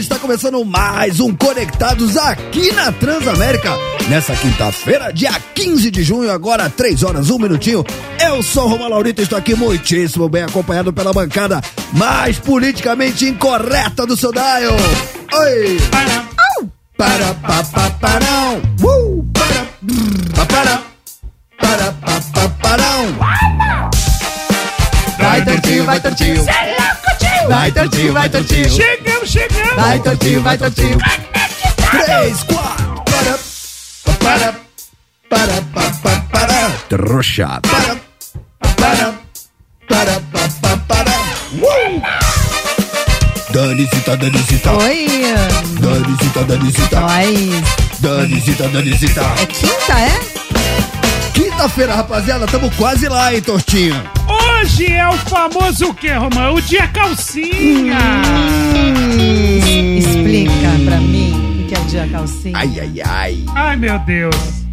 está começando mais um Conectados aqui na Transamérica. Nessa quinta-feira, dia 15 de junho, agora 3 horas, 1 minutinho. Eu sou o Roma Laurito e estou aqui muitíssimo bem acompanhado pela bancada mais politicamente incorreta do seu dial. Oi! Para, pa, pa, parão! Uh! Para, pa, para, para, Vai, Tortinho, vai, Tortinho! Vai, Tortinho, vai, Tortinho! Chegamos, chegamos! Vai, Tortinho, vai, Tortinho! Três, quatro, para, para, para, para, para, trouxa, para, para, para, para, para, para, uh! Danisita, Danisita, Oi, Danisita, Danisita, nós. Danisita, Danisita. É quinta, é? Quinta-feira, rapaziada, tamo quase lá, hein, Tortinho? Hoje é o famoso o que, Romão? O dia calcinha! Hum, explica pra mim o que é o dia calcinha. Ai, ai, ai. Ai, meu Deus!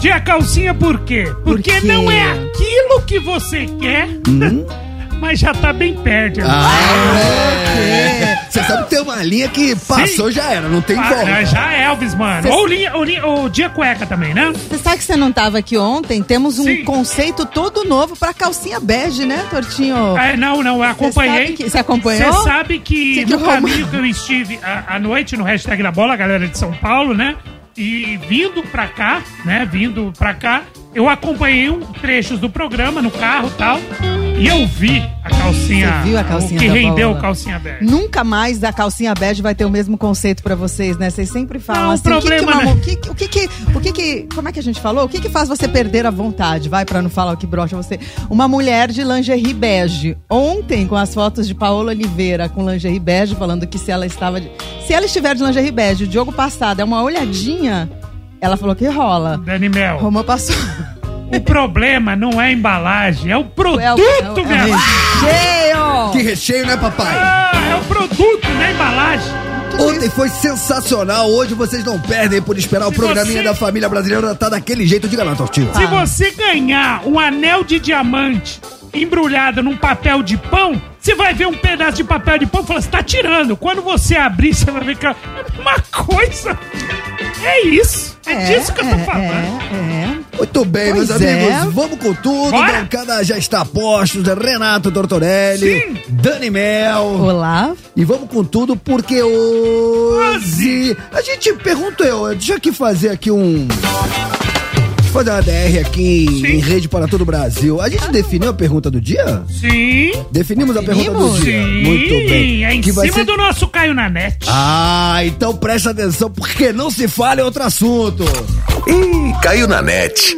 Dia calcinha por quê? Porque quê? não é aquilo que você quer, mas já tá bem perto. irmão. Ah, Você sabe que tem uma linha que passou já era, não tem Ah, volta. já é Elvis, mano. Ou, linha, ou, linha, ou dia cueca também, né? Você sabe que você não tava aqui ontem? Temos um Sim. conceito todo novo pra calcinha bege, né, Tortinho? É, não, não, eu acompanhei. sabe que- Você acompanhou? Você sabe que no caminho que eu estive à, à noite no hashtag da bola, a galera de São Paulo, né? E vindo pra cá, né? Vindo pra cá, eu acompanhei um trechos do programa no carro e tal. E eu vi a calcinha. Você viu a calcinha O que rendeu bola? a calcinha bege. Nunca mais a calcinha bege vai ter o mesmo conceito pra vocês, né? Vocês sempre falam Não, o assim, o que que problema, né? o que, que- o que que, como é que a gente falou? O que que faz você perder a vontade? Vai pra não falar o que brocha você. Uma mulher de lingerie bege. Ontem, com as fotos de Paola Oliveira com lingerie bege, falando que se ela estava de, se ela estiver de lingerie bege, o jogo passado é uma olhadinha, ela falou que rola. Dani Mel, Roma passou. o problema não é a embalagem, é o produto, É o- é o- é o minha recheio! Que recheio, né, papai? Ah, é o produto, não é a embalagem. Ontem foi sensacional, hoje vocês não perdem por esperar o Se programinha você- da família brasileira tá daquele jeito, diga lá, Tortinho. Ah. Se você ganhar um anel de diamante embrulhado num papel de pão, você vai ver um pedaço de papel de pão e fala, você tá tirando. Quando você abrir, você vai ver que é uma coisa. É isso. É, disso que eu tô falando. É, é. Muito bem, meus Pois amigos, é. vamos com tudo, Bora. bancada já está a postos, Renato Tortorelli, Sim. Dani Mel, Olá. e vamos com tudo porque hoje, a gente, pergunto eu, deixa eu aqui fazer aqui um... Fazer uma DR aqui Sim. em rede para todo o Brasil. A gente definiu a pergunta do dia? Sim. Definimos a pergunta do dia. Sim. Muito bem. É em Que vai cima ser- do nosso Caio na net. Ah, então presta atenção, porque não se fala em outro assunto. Ih, caiu na net.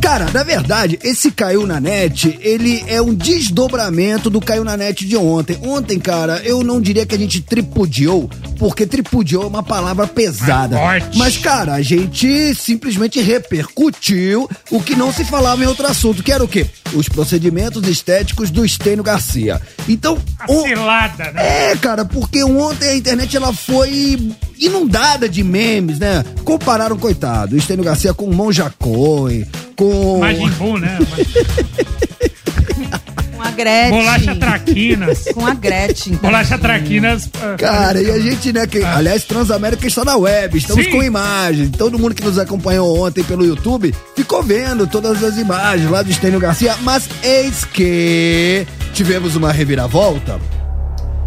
Cara, na verdade, esse Caiu na Net, ele é um desdobramento do Caiu na Net de ontem. Ontem, cara, eu não diria que a gente tripudiou, porque tripudiou é uma palavra pesada. Mas, cara, a gente simplesmente repercutiu o que não se falava em outro assunto, que era o quê? Os procedimentos estéticos do Estênio Garcia. Então, A cilada, né? é, cara, porque ontem a internet ela foi inundada de memes, né? Compararam, coitado, o Estênio Garcia com o Monja Coen, com. Majin Buu, né? Com a Gretchen. Bolacha Traquinas. Com a Gretchen. Bolacha Traquinas. ah, Cara, e a gente, né, que, aliás, Transamérica está na web, estamos Sim. com imagens. Todo mundo que nos acompanhou ontem pelo YouTube ficou vendo todas as imagens lá do Estênio Garcia, mas eis que tivemos uma reviravolta.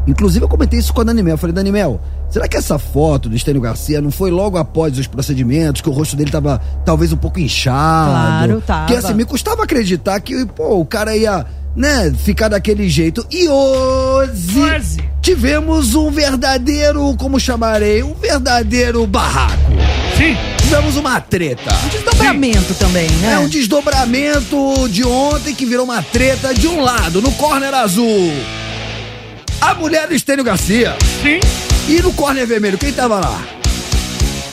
Inclusive, eu comentei isso com a Dani Mel. Eu falei, Dani Mel, será que essa foto do Estênio Garcia não foi logo após os procedimentos, que o rosto dele tava talvez um pouco inchado? Claro, tava. Que assim, me custava acreditar que, pô, o cara ia, né, ficar daquele jeito. E hoje Hoje. tivemos um verdadeiro, como chamarei, um verdadeiro barraco. Sim. Tivemos uma treta. Desdobramento também, né? É um desdobramento de ontem que virou uma treta de um lado, no corner azul. A mulher do Estênio Garcia. Sim. E no corner vermelho, quem tava lá?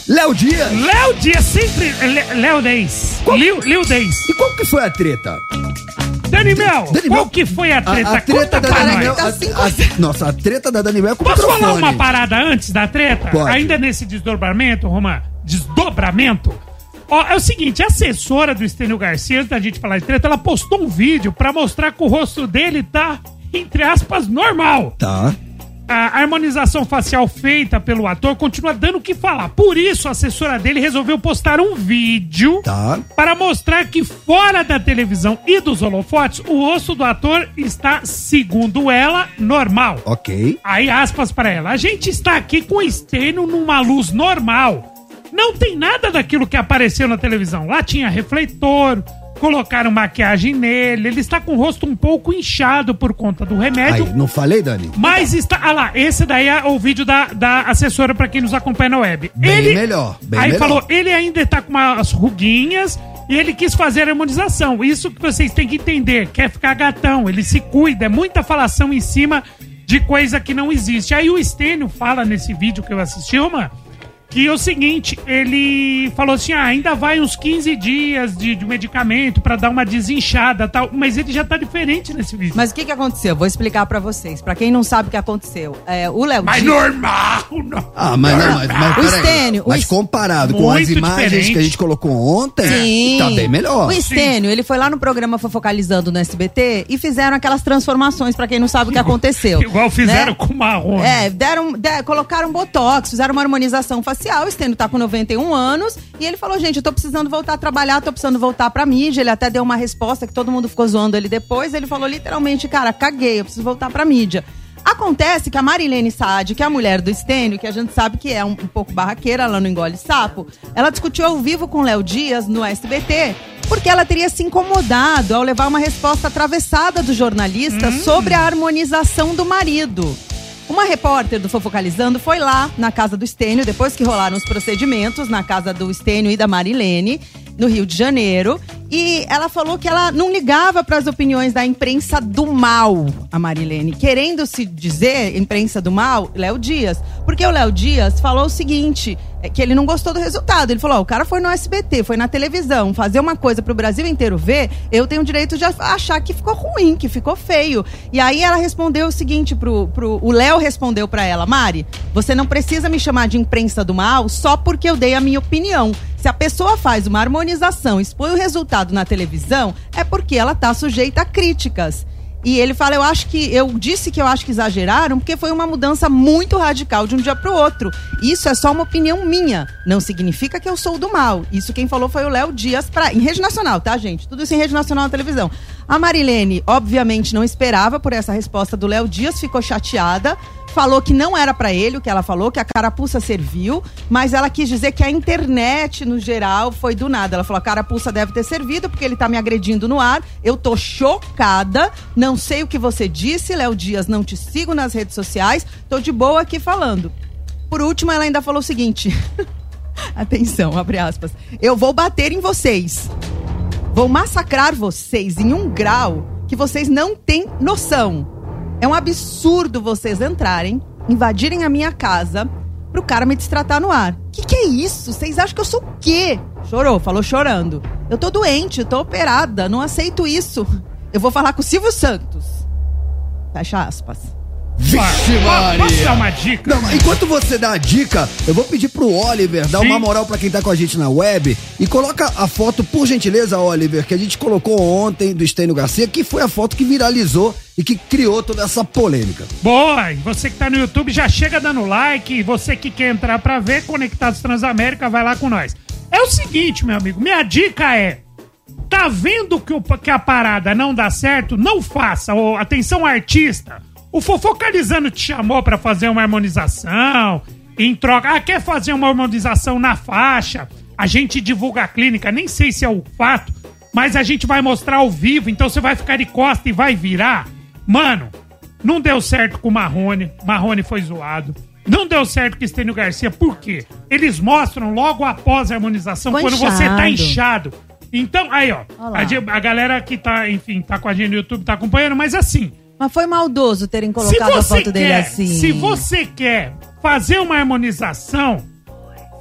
Léo Dias. Léo Dias sempre. Léo 10. Lil, Lil 10. E qual que foi a treta? Dani Mel, Dani qual Mel, que foi a treta? A, a treta Conta da Dani. Mel. Tá a- nossa, a treta da Dani Mel é com o Posso falar microfone. uma parada antes da treta? Pode. Ainda nesse desdobramento, Romã? Desdobramento? Ó, é o seguinte, a assessora do Estênio Garcia, antes da gente falar de treta, ela postou um vídeo pra mostrar que o rosto dele tá, entre aspas, normal. Tá. A harmonização facial feita pelo ator continua dando o que falar. Por isso, a assessora dele resolveu postar um vídeo Tá. para mostrar que fora da televisão e dos holofotes, o rosto do ator está, segundo ela, normal. Ok. Aí, aspas para ela. A gente está aqui com o estênio numa luz normal. Não tem nada daquilo que apareceu na televisão. Lá tinha refletor, colocaram maquiagem nele. Ele está com o rosto um pouco inchado por conta do remédio. Aí, não falei, Dani? Mas está. Ah lá, esse daí é o vídeo da, da assessora pra quem nos acompanha na web. Bem melhor, bem aí melhor. falou, ele ainda tá com umas ruguinhas e ele quis fazer a harmonização. Isso que vocês têm que entender. Quer ficar gatão, ele se cuida. É muita falação em cima de coisa que não existe. Aí o Estênio fala nesse vídeo que eu assisti, uma. Que é o seguinte, ele falou assim: ah, ainda vai uns 15 dias de, de medicamento pra dar uma desinchada tal, mas ele já tá diferente nesse vídeo. Mas o que, que aconteceu? Vou explicar pra vocês. Pra quem não sabe o que aconteceu. É, o Léo Mas Dias- normal, não. Ah, mas não, mas, mas O. Estênio, o Mas Es- comparado com as imagens diferente. que a gente colocou ontem, Sim. tá bem melhor. O Estênio, ele foi lá no programa Fofocalizando no SBT e fizeram aquelas transformações, pra quem não sabe o que aconteceu. Igual fizeram né? com o marrom. É, deram, de- colocaram botox, fizeram uma harmonização facial. O Stênio tá com 91 anos e ele falou: gente, eu tô precisando voltar a trabalhar, tô precisando voltar pra mídia. Ele até deu uma resposta que todo mundo ficou zoando ele depois. Ele falou literalmente: cara, caguei, eu preciso voltar pra mídia. Acontece que a Marilene Saad, que é a mulher do Stênio, que a gente sabe que é um, um pouco barraqueira, ela não engole sapo, ela discutiu ao vivo com o Léo Dias no SBT, porque ela teria se incomodado ao levar uma resposta atravessada do jornalista sobre a harmonização do marido. Uma repórter do Fofocalizando foi lá na casa do Estênio, depois que rolaram os procedimentos na casa do Estênio e da Marilene, no Rio de Janeiro. E ela falou que ela não ligava para as opiniões da imprensa do mal, a Marilene. Querendo se dizer imprensa do mal, Léo Dias. Porque o Léo Dias falou o seguinte: é que ele não gostou do resultado. Ele falou: o cara foi no SBT, foi na televisão, fazer uma coisa pro Brasil inteiro ver, eu tenho o direito de achar que ficou ruim, que ficou feio. E aí ela respondeu o seguinte pro. pro o Léo respondeu pra ela: Mari, você não precisa me chamar de imprensa do mal só porque eu dei a minha opinião. Se a pessoa faz uma harmonização, expõe o resultado na televisão, é porque ela tá sujeita a críticas. E ele fala, eu acho que eu disse que eu acho que exageraram, porque foi uma mudança muito radical de um dia para o outro. Isso é só uma opinião minha, não significa que eu sou do mal. Isso quem falou foi o Léo Dias pra, em rede nacional, tá, gente? Tudo isso em rede nacional na televisão. A Marilene, obviamente, não esperava por essa resposta do Léo Dias, ficou chateada, falou que não era para ele o que ela falou, que a carapuça serviu, mas ela quis dizer que a internet, no geral, foi do nada. Ela falou: a carapuça deve ter servido, porque ele tá me agredindo no ar. Eu tô chocada, não sei o que você disse, Léo Dias, não te sigo nas redes sociais, tô de boa aqui falando. Por último, ela ainda falou o seguinte: atenção, abre aspas. Eu vou bater em vocês. Vou massacrar vocês em um grau que vocês não têm noção. É um absurdo vocês entrarem, invadirem a minha casa pro cara me destratar no ar. Que que é isso? Vocês acham que eu sou o quê? Chorou, falou chorando. Eu tô doente, tô operada, não aceito isso. Eu vou falar com o Silvio Santos. Fecha aspas. Vixe, Posso Maria! dar uma dica? Não, enquanto você dá a dica, eu vou pedir pro Oliver dar Sim. uma moral pra quem tá com a gente na web e coloca a foto, por gentileza, Oliver, que a gente colocou ontem do Estênio Garcia, que foi a foto que viralizou e que criou toda essa polêmica. Boa! E você que tá no YouTube já chega dando like. E você que quer entrar pra ver Conectados Transamérica, vai lá com nós. É o seguinte, meu amigo, minha dica é. Tá vendo que, o- que a parada não dá certo? Não faça. Ô, atenção, artista. O Fofocalizando te chamou pra fazer uma harmonização. Em troca. Ah, quer fazer uma harmonização na faixa? A gente divulga a clínica. Nem sei se é o fato. Mas a gente vai mostrar ao vivo. Então você vai ficar de costa e vai virar. Mano, não deu certo com o Marrone. Marrone foi zoado. Não deu certo com o Estênio Garcia. Por quê? Eles mostram logo após a harmonização, Ficou quando você tá inchado. inchado. Então, aí, ó. A, a galera que tá, enfim, tá com a gente no YouTube tá acompanhando, mas assim. Mas foi maldoso terem colocado a foto dele quer, assim. se você quer fazer uma harmonização,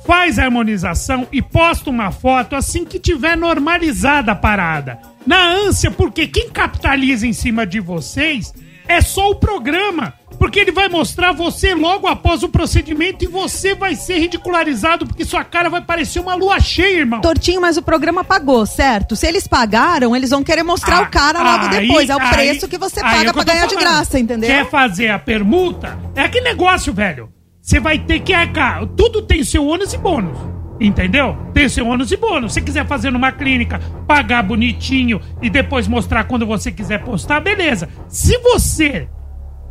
faz a harmonização e posta uma foto assim que tiver normalizada a parada. Na ânsia, porque quem capitaliza em cima de vocês é só o programa. Porque ele vai mostrar você logo após o procedimento e você vai ser ridicularizado porque sua cara vai parecer uma lua cheia, irmão. Tortinho, mas o programa pagou, certo? Se eles pagaram, eles vão querer mostrar Ah, o cara logo aí- depois. É o aí- preço que você paga é que pra ganhar de falando. graça, entendeu? Quer fazer a permuta? É aquele negócio, velho. Você vai ter que arcar. Tudo tem seu ônus e bônus. Entendeu? Tem seu ônus e bônus. Se quiser fazer numa clínica, pagar bonitinho e depois mostrar quando você quiser postar, beleza. Se você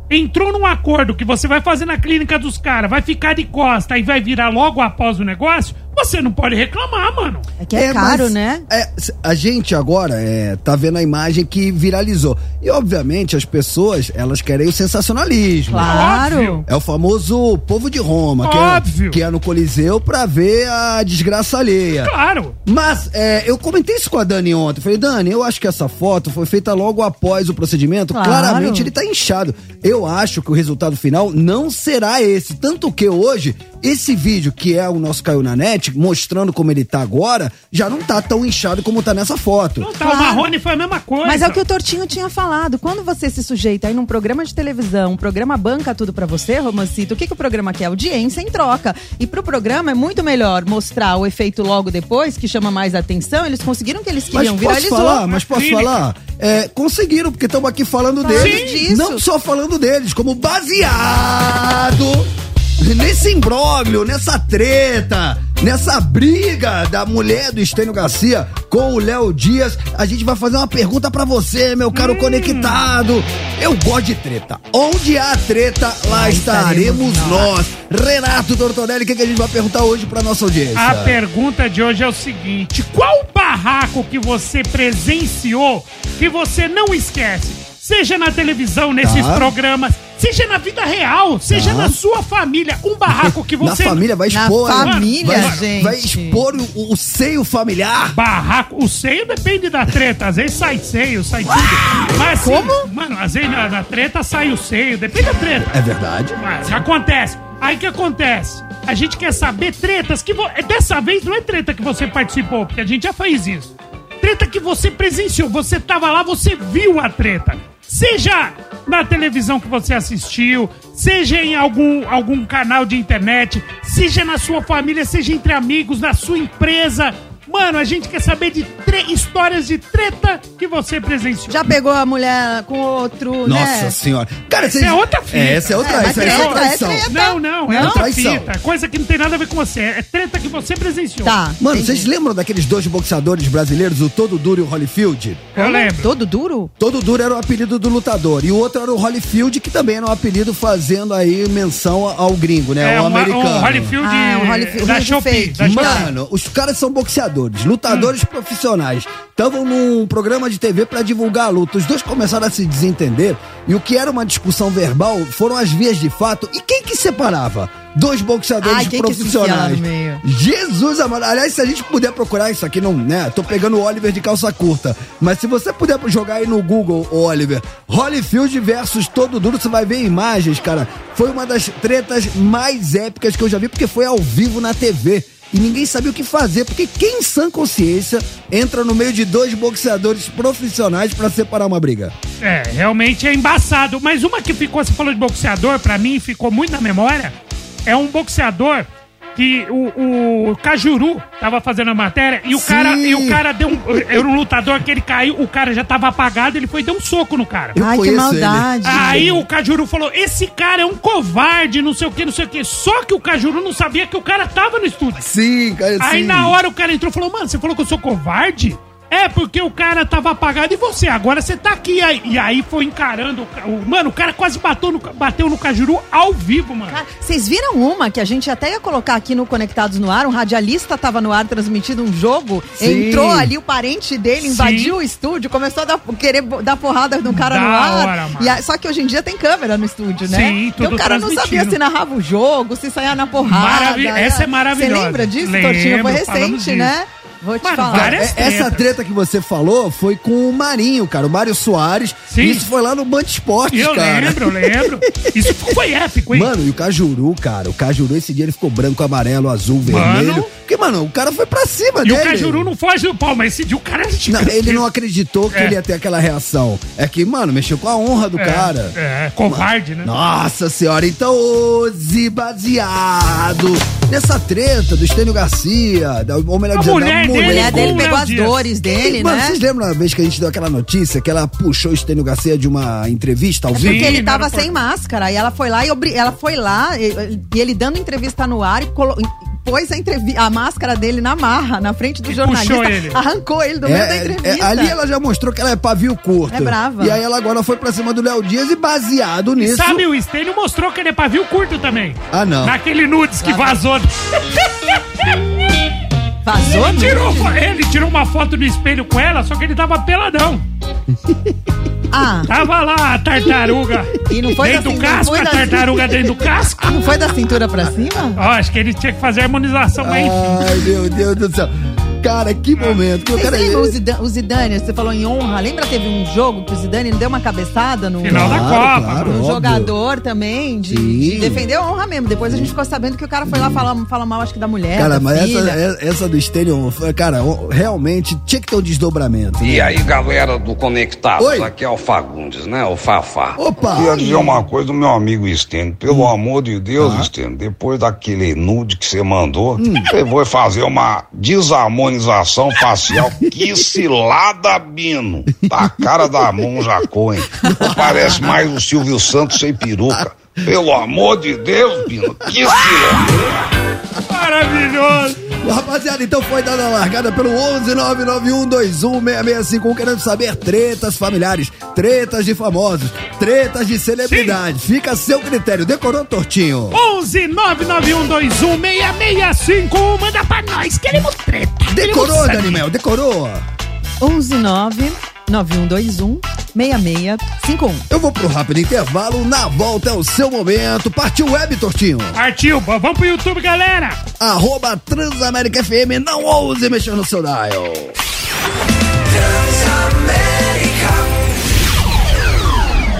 entrou num acordo que você vai fazer na clínica dos caras, vai ficar de costa e vai virar logo após o negócio, você não pode reclamar, mano. É que é, caro, mas, né? é, a gente agora é, tá vendo a imagem que viralizou. E, obviamente, as pessoas, elas querem o sensacionalismo. Claro. Óbvio. É o famoso povo de Roma, que Óbvio. é, que é no Coliseu pra ver a desgraça alheia. Claro. Mas é, eu comentei isso com a Dani ontem. Falei, Dani, eu acho que essa foto foi feita logo após o procedimento. Claro. Claramente ele tá inchado. Eu acho que o resultado final não será esse. Tanto que hoje, esse vídeo, que é o nosso Caiu na Net, mostrando como ele tá agora, já não tá tão inchado como tá nessa foto. Não tá, o Claro. Marrone foi a mesma coisa. Mas é o que o Tortinho tinha falado. Quando você se sujeita aí num programa de televisão, um programa banca tudo pra você, Romancito, o que, que o programa quer? Audiência em troca. E pro programa é muito melhor mostrar o efeito logo depois, que chama mais atenção. Eles conseguiram o que eles Mas queriam, posso viralizou. falar? Mas posso Clínica. falar? É, conseguiram, porque estamos aqui falando Falando deles. disso. Não só falando deles, como baseado nesse imbróglio, nessa treta, nessa briga da mulher do Estênio Garcia com o Léo Dias. A gente vai fazer uma pergunta pra você, meu Hum. caro conectado. Eu gosto de treta. Onde há treta, lá estaremos nós. Renato Tortorelli, o que, que a gente vai perguntar hoje pra nossa audiência? A pergunta de hoje é o seguinte: qual barraco que você presenciou que você não esquece? Seja na televisão, nesses Tá. programas, seja na vida real, seja Tá. na sua família. Um barraco que Na você. família vai Na expor. hein? família, vai, gente. Vai expor o, o seio familiar. Barraco, o seio depende da treta. Às vezes sai seio, sai tudo. Mas assim, Como? Mano, às vezes na, na treta sai o seio, depende da treta. É verdade. Mas acontece. Aí que acontece? A gente quer saber tretas que. Vo... Dessa vez não é treta que você participou, porque a gente já fez isso. Treta que você presenciou. Você tava lá, você viu a treta. Seja na televisão que você assistiu, seja em algum, algum canal de internet, seja na sua família, seja entre amigos, na sua empresa. Mano, a gente quer saber de histórias de treta que você presenciou. Já pegou a mulher com outro, Nossa né? senhora. Cara, Essa vocês- é outra fita. É, essa é outra, É, essa, essa é treta, traição. é treta. Não, não, é Não? outra Traição. fita. Coisa que não tem nada a ver com você. É treta que você presenciou. Tá. Mano, entendi. vocês lembram daqueles dois boxeadores brasileiros, o Todo Duro e o Holyfield? Eu lembro. Todo duro? Todo Duro era o apelido do lutador. E o outro era o Holyfield, que também era um apelido fazendo aí menção ao gringo, né? É, ao um, americano. um Holyfield, Ah, um Holyfield. Da Shopee. Mano, os caras são boxeadores, lutadores Hum. profissionais. Estavam num programa de TV pra divulgar a luta. Os dois começaram a se desentender e o que era uma discussão verbal foram as vias de fato. E quem que separava? Dois boxeadores Ai, profissionais. Jesus amado. Aliás, se a gente puder procurar isso aqui, não, né? Tô pegando o Oliver de calça curta. Mas se você puder jogar aí no Google, Oliver, Holyfield versus Todo Duro, você vai ver imagens, cara. Foi uma das tretas mais épicas que eu já vi, porque foi ao vivo na TV. E ninguém sabia o que fazer, porque quem em sã consciência entra no meio de dois boxeadores profissionais pra separar uma briga? É, realmente é embaçado. Mas uma que ficou, você falou de boxeador, pra mim ficou muito na memória. É um boxeador que o, o Cajuru tava fazendo a matéria e o Sim. cara e o cara deu um, era um lutador que ele caiu, o cara já tava apagado, ele foi e deu um soco no cara. Eu Ai, que conheço ele. maldade. Aí o Cajuru falou: esse cara é um covarde, não sei o que, não sei o que. Só que o Cajuru não sabia que o cara tava no estúdio. Sim, cara, Aí sim. na hora o cara entrou e falou: Mano, você falou que eu sou covarde? É, porque o cara tava apagado e você, agora você tá aqui. Aí, e aí foi encarando. o mano, o cara quase bateu no, bateu no Cajuru ao vivo, mano. Cara, Vocês viram uma que a gente até ia colocar aqui no Conectados no Ar? Um radialista tava no ar transmitindo um jogo, Sim. entrou ali o parente dele, Sim. invadiu o estúdio, começou a dar, querer dar porrada no cara Da no ar. hora, mano. E a- só que hoje em dia tem câmera no estúdio, né? Sim, então tudo o cara não sabia se narrava o jogo, se saía na porrada. Maravi- essa é maravilhosa. Você lembra disso, Lembro, Tortinho? Foi recente, disso. Vou te Mano, falar. É, Essa treta que você falou foi com o Marinho, cara, o Mário Soares. Sim. Isso foi lá no Band Esportes, Eu cara. lembro, eu lembro. Isso foi épico, hein? Mano, e o Cajuru, cara, o Cajuru esse dia ele ficou branco, amarelo, azul, Mano. vermelho. Porque, mano, o cara foi pra cima e dele. o Cajuru não foge do pau, mas esse dia o cara... Não, ele não acreditou que É. ele ia ter aquela reação. É que, mano, mexeu com a honra do É, cara. É, covarde, né? Nossa senhora, então hoje, baseado nessa treta do Estênio Garcia, da, ou melhor A dizendo, mulher da dele mulher dele pegou as Dias. dores dele, Mano, né? vocês lembram a vez que a gente deu aquela notícia que ela puxou o Estênio Garcia de uma entrevista ao É vivo? porque ele tava sem máscara e ela foi lá e obri- ela foi lá e, e ele dando entrevista no ar e colo- e pôs a, entrevi- a máscara dele na marra, na frente do E jornalista. puxou ele. Arrancou ele do meio da É, entrevista. é, ali ela já mostrou que ela é pavio curto. É brava. E aí ela agora foi pra cima do Léo Dias e baseado nisso. Sabe, o Stênio mostrou que ele é pavio curto também. Ah, não. Naquele nudes que vazou. Vazou, Ele né? tirou, fo- ele tirou uma foto do espelho com ela, só que ele tava peladão. Ah, Tava lá a tartaruga E não foi dentro assim, do não casco, a tartaruga dentro do casco. não foi da cintura pra cima? Ó, acho que ele tinha que fazer a harmonização, mas enfim. Ai, meu Deus do céu. Cara, que momento. Que eu Vocês lembram o Zidane, o Zidane, você falou em honra, lembra teve um jogo que o Zidane deu uma cabeçada no, Final da Claro, Copa. claro. no óbvio. jogador também, de, de defender a honra mesmo. Depois a gente ficou sabendo que o cara foi lá falar, falar mal, acho que da mulher, Cara, da mas essa, filha. é- essa do Estênio, foi- cara, realmente tinha que ter um desdobramento. né? E aí, galera do Conectados, Oi. aqui é o Fagundes, né? O Fafá. Opa! Queria dizer uma coisa do meu amigo Estênio. Pelo amor de Deus, Ah. Estênio, depois daquele nude que você mandou, Hum. você foi fazer uma desarmonização facial. Que cilada, Bino! Tá a cara da Monja Cohen. Parece mais o Silvio Santos sem peruca. Pelo amor de Deus, Bino, que cilada! Maravilhoso. Rapaziada, então foi dada a largada pelo 11991216651, querendo saber tretas familiares, tretas de famosos, tretas de celebridades. Fica a seu critério. Decorou, Tortinho? 11 99121 6651. Manda pra nós. Queremos treta. Decorou, Queremos. Danimel? Decorou? 119 9121 6651. Eu vou pro rápido intervalo, na volta é o seu momento. Partiu web, Tortinho. Partiu. Vamos pro YouTube, galera. Arroba Transamérica FM, não ouse mexer no seu dial.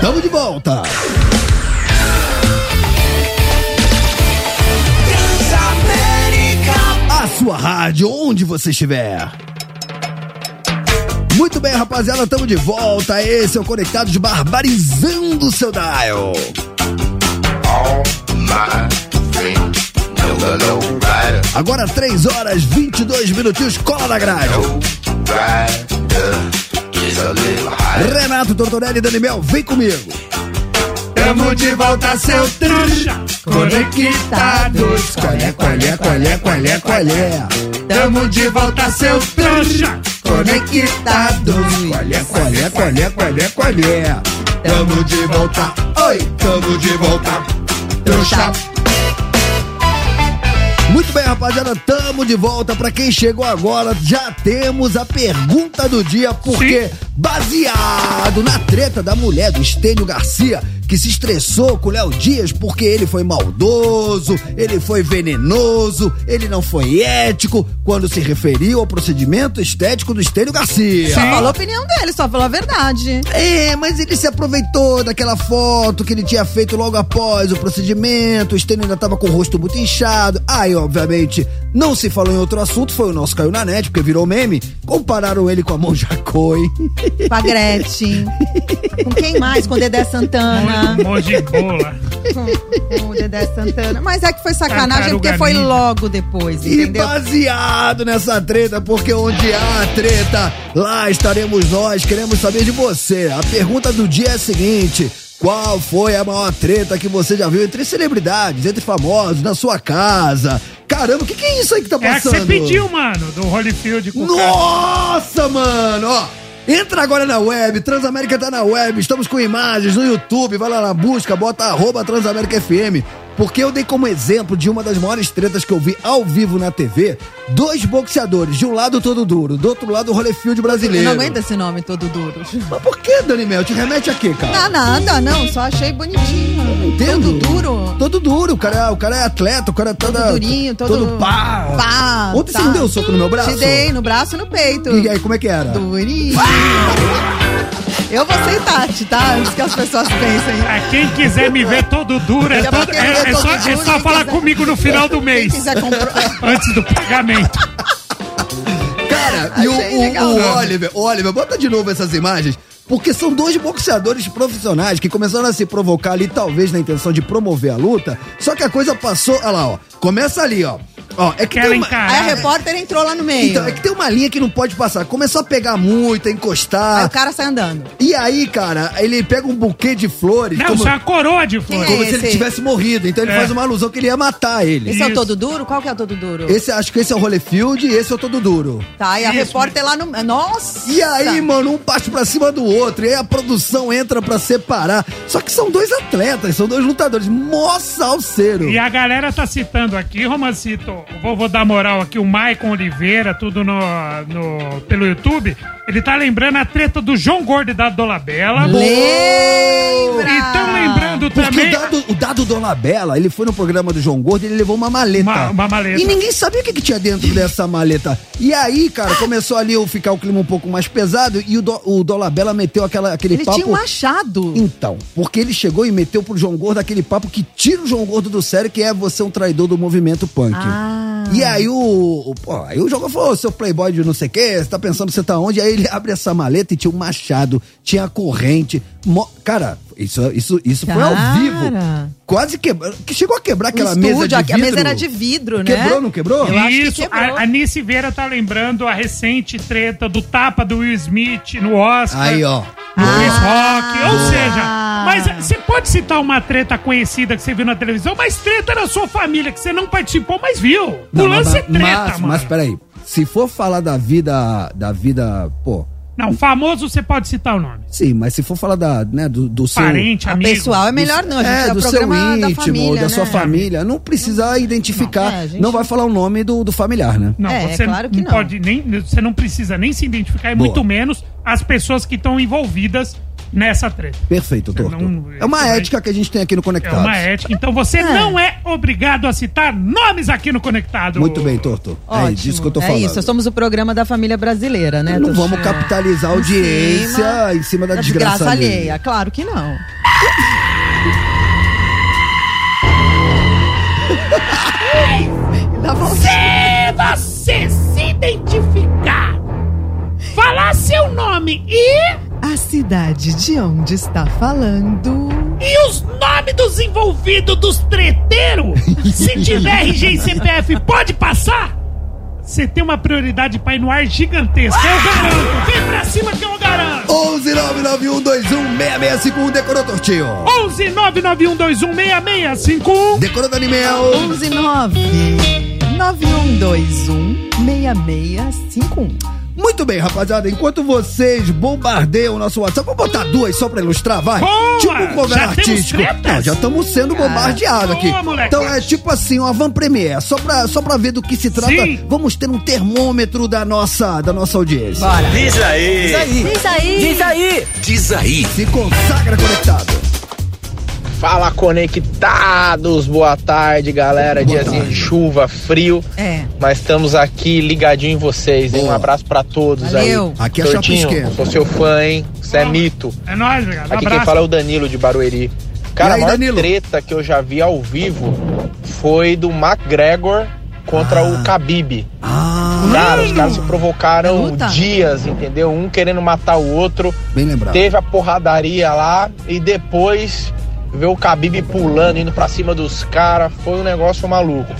Tamo de volta. A sua rádio, onde você estiver. Muito bem, rapaziada, tamo de volta. Esse é o Conectados Barbarizando o seu dial. Agora 3 horas 22 minutinhos, cola na grade. Renato Tortorelli e Danimel, vem comigo. Tamo de volta, seu trouxa. Conectados. Colé, colé, colé, colé, colé. Tamo de volta, seu trouxa. Conectados. Colé, colé, colé, colé, colé. Tamo de volta. Oi, tamo de volta. Trouxa. Muito bem, rapaziada, tamo de volta. Pra quem chegou agora, já temos a pergunta do dia, porque baseado na treta da mulher do Estênio Garcia, que se estressou com o Léo Dias porque ele foi maldoso, ele foi venenoso, ele não foi ético quando se referiu ao procedimento estético do Estênio Garcia. Só falou a opinião dele, só falou a verdade. É, mas ele se aproveitou daquela foto que ele tinha feito logo após o procedimento. O Stênio ainda tava com o rosto muito inchado. Aí, obviamente, não se falou em outro assunto. Foi o nosso caiu na net, porque virou meme. Compararam ele com a Monja Coen. Com a Gretchen. com quem mais? Com o Dedé Santana. Mojibola. com, com o Dedé Santana. Mas é que foi sacanagem Tartaruga porque foi logo depois, E entendeu? baseado nessa treta, porque onde há treta, lá estaremos nós. Queremos saber de você. A pergunta do dia é a seguinte. Qual foi a maior treta que você já viu entre celebridades, entre famosos, na sua casa? Caramba, o que, que é isso aí que tá É a que passando? você pediu, mano, do Holyfield com. Nossa, mano! Ó, entra agora na web, Transamérica tá na web, estamos com imagens no YouTube, vai lá na busca, bota arroba Transamérica FM. Porque eu dei como exemplo de uma das maiores tretas que eu vi ao vivo na TV, dois boxeadores, de um lado todo duro, do outro lado o Holyfield Eu brasileiro. não aguento esse nome todo duro. Mas por que, Dani Mel? Te remete a quê, cara? Não, nada, não. Só achei bonitinho. Entendo. Todo duro. Todo duro, o cara, é- o cara é atleta, o cara é toda, Todo durinho, todo. todo pá. Pá. Ontem tá. você não deu um soco no meu braço? Te dei, no braço e no peito. E aí, como é que era? Durinho. Eu vou ser Tati, tá? Antes que as pessoas pensem. É, quem quiser me ver todo duro, é, todo- é- é só, é só falar quiser- comigo no final do Quem mês, quiser comprar. antes do pagamento. Cara, e o, Achei o- o Oliver, o Oliver, bota de novo essas imagens. Porque são dois boxeadores profissionais que começaram a se provocar ali, talvez na intenção de promover a luta. Só que a coisa passou. Olha lá, ó. Começa ali, ó. Ó, é que tem uma, Aí a repórter entrou lá no meio. então, é que tem uma linha que não pode passar. Começou a pegar muito, a Aí encostar. o cara sai andando. E aí, cara, ele pega um buquê de flores. Não, como isso é uma coroa de flores. como é se ele esse? tivesse morrido. Então ele É. faz uma alusão que ele ia matar ele. Esse é o Isso. todo duro? Qual que é o todo duro? Esse, acho que esse é o Holyfield e esse é o todo duro. Tá, e a Isso, repórter lá no. Nossa! E aí, mano, um parte pra cima do outro. E aí a produção entra pra separar. Só que são dois atletas, são dois lutadores. Mó salseiro. E a galera tá citando aqui, Romancito, vou, vou dar moral aqui, o Maicon Oliveira, tudo no, no- pelo YouTube. Ele tá lembrando a treta do João Gordo e da Dolabella. Lembra! E tão lembrando Porque também. o dado, o dado Dolabella, ele foi no programa do João Gordo e ele levou uma maleta. Uma- uma maleta. E ninguém sabia o que, que tinha dentro dessa maleta. E aí, cara, começou ali a ficar o clima um pouco mais pesado e o, do, o Dolabella meteu aquela, aquele Ele papo. tinha um machado. Então, porque ele chegou e meteu pro João Gordo aquele papo que tira o João Gordo do sério, que é você um traidor do movimento punk. Ah. E aí o, o, pô, aí o João Gordo falou, "Ô, seu playboy de não sei o quê, você tá pensando que você tá onde? Aí ele abre essa maleta e tinha um machado, tinha a corrente. Mo- Cara, isso, isso, isso foi ao Cara. vivo. Quase quebrou, que chegou a quebrar aquela Um mesa de estúdio, vidro. a mesa era de vidro, né? Quebrou, não quebrou? Eu acho que Isso, quebrou. a, a Nice Vera tá lembrando a recente treta do tapa do Will Smith no Oscar. Aí, ó. Chris Ah. Rock. Ou seja, mas eh, você pode citar uma treta conhecida que você viu na televisão, mas treta na sua família que você não participou, mas viu. O Não, lance mas, é treta, mas, mano. mas peraí, se for falar da vida, da vida, pô, Não, famoso você pode citar o nome. sim, mas se for falar da, né, do, do seu... Parente, A amigo. pessoal é melhor não, a gente é, é, do seu programa da íntimo, família, da né? sua família. Não precisa identificar. Não, é, gente- Não vai falar o nome do, do familiar, né? Não, É, você claro que não, não. pode nem. Você não precisa nem se identificar, e Boa. muito menos as pessoas que estão envolvidas nessa treta. Perfeito, Torto. não- é uma ética que a gente tem aqui no É Conectados. uma ética. Então você É. não é obrigado a citar nomes aqui no Conectado. Muito bem, Torto. Ótimo. É disso que eu tô é falando. isso, somos o programa da família brasileira, né? Não vamos capitalizar a audiência em cima, da desgraça, alheia. Claro que não. Se você se identificar, falar seu nome e. A cidade de onde está falando. E os nomes dos envolvidos dos treteiros? Se tiver RG e CPF, pode passar? Você tem uma prioridade pra ir no ar gigantesca, eu garanto. Vem pra cima que eu garanto. 11 991216651 decorou, Tortinho. 11 991216651. Decorou, Daniel. 119 9121 6651. Muito bem, rapaziada. Enquanto vocês bombardeiam o nosso WhatsApp, vou botar duas só pra ilustrar, vai? Boa! Tipo um cover Já artístico. Não, já estamos sendo bombardeados aqui. Boa. Então é tipo assim, uma van premiere. Só pra, só pra ver do que se trata, Sim. vamos ter um termômetro da nossa, da nossa audiência. Bora. Diz aí. Isso aí. Diz aí. Diz aí. Se consagra conectado. Fala conectados, boa tarde galera, Boa diazinho tarde. de chuva, frio, É. mas estamos aqui ligadinho em vocês, hein? Um abraço pra todos Valeu. aí. Aqui é Tortinho, sou seu fã, hein? Você é mito. É nóis, obrigado. Um Aqui abraço. quem fala é o Danilo de Barueri. Cara, aí, a maior Danilo? treta que eu já vi ao vivo foi do McGregor contra o Khabib. Ah, Cara, os caras se provocaram dias, entendeu? Um querendo matar o outro. bem lembrado. Teve a porradaria lá e depois ver o Khabib pulando, indo pra cima dos caras. Foi um negócio maluco.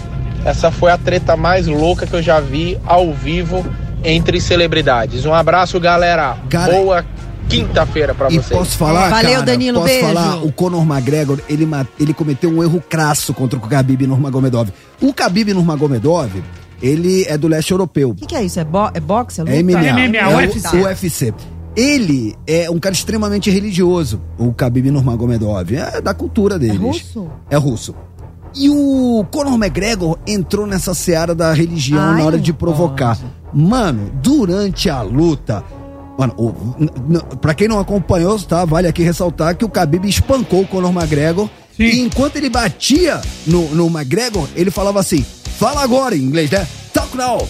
Essa foi a treta mais louca que eu já vi ao vivo entre celebridades. Um abraço, galera. Cara, Boa quinta-feira pra E vocês. posso falar, Valeu, cara, Danilo, posso beijo. falar, o Conor McGregor, ele, ele cometeu um erro crasso contra o Khabib Nurmagomedov. O Khabib Nurmagomedov, ele é do leste europeu. O que, que é isso? É, bo é boxe? É luta? É MMA. MMA, é o- UFC. o UFC. Ele é um cara extremamente religioso, o Khabib Nurmagomedov. É da cultura É deles. russo? É russo. E o Conor McGregor entrou nessa seara da religião Ai, na hora de provocar. Mano, durante a luta. Mano, o, n- n- pra quem não acompanhou, tá? Vale aqui ressaltar que o Khabib espancou o Conor McGregor. Sim. E enquanto ele batia no, no McGregor, ele falava assim: fala agora em inglês, né? Talk now!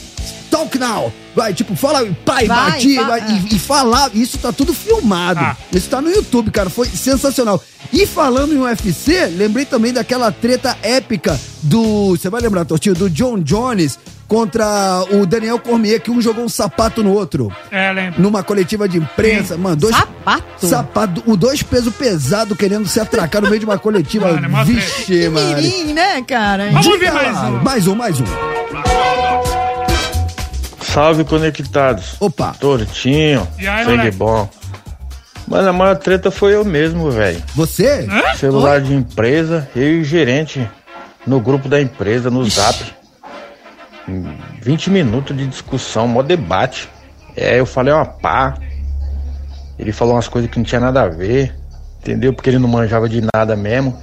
Talk now! Vai, tipo, fala, pai, Vai, batia, fa- vai, e, e falar. Isso tá tudo filmado. Ah. Isso tá no YouTube, cara. Foi sensacional. E falando em UFC, lembrei também daquela treta épica do. Você vai lembrar, Tortinho? Do John Jones contra o Daniel Cormier, que um jogou um sapato no outro. É, lembro. Numa coletiva de imprensa. Mano, dois. Sapato? Sapato, o dois pesos pesados querendo se atracar no meio de uma coletiva. Mano, é Vixe, mano. Mirim, né, cara? Vamos Diga ouvir mais lá. um. Mais um, mais um. Salve conectados. Opa, Tortinho, E aí, sangue moleque? bom. Mano, a maior treta foi eu mesmo, velho. você? Hã? Celular de empresa, eu e o gerente no grupo da empresa, no zap. Em 20 minutos de discussão, mó debate. É, eu falei uma pá. Ele falou umas coisas que não tinha nada a ver. Entendeu? Porque ele não manjava de nada mesmo.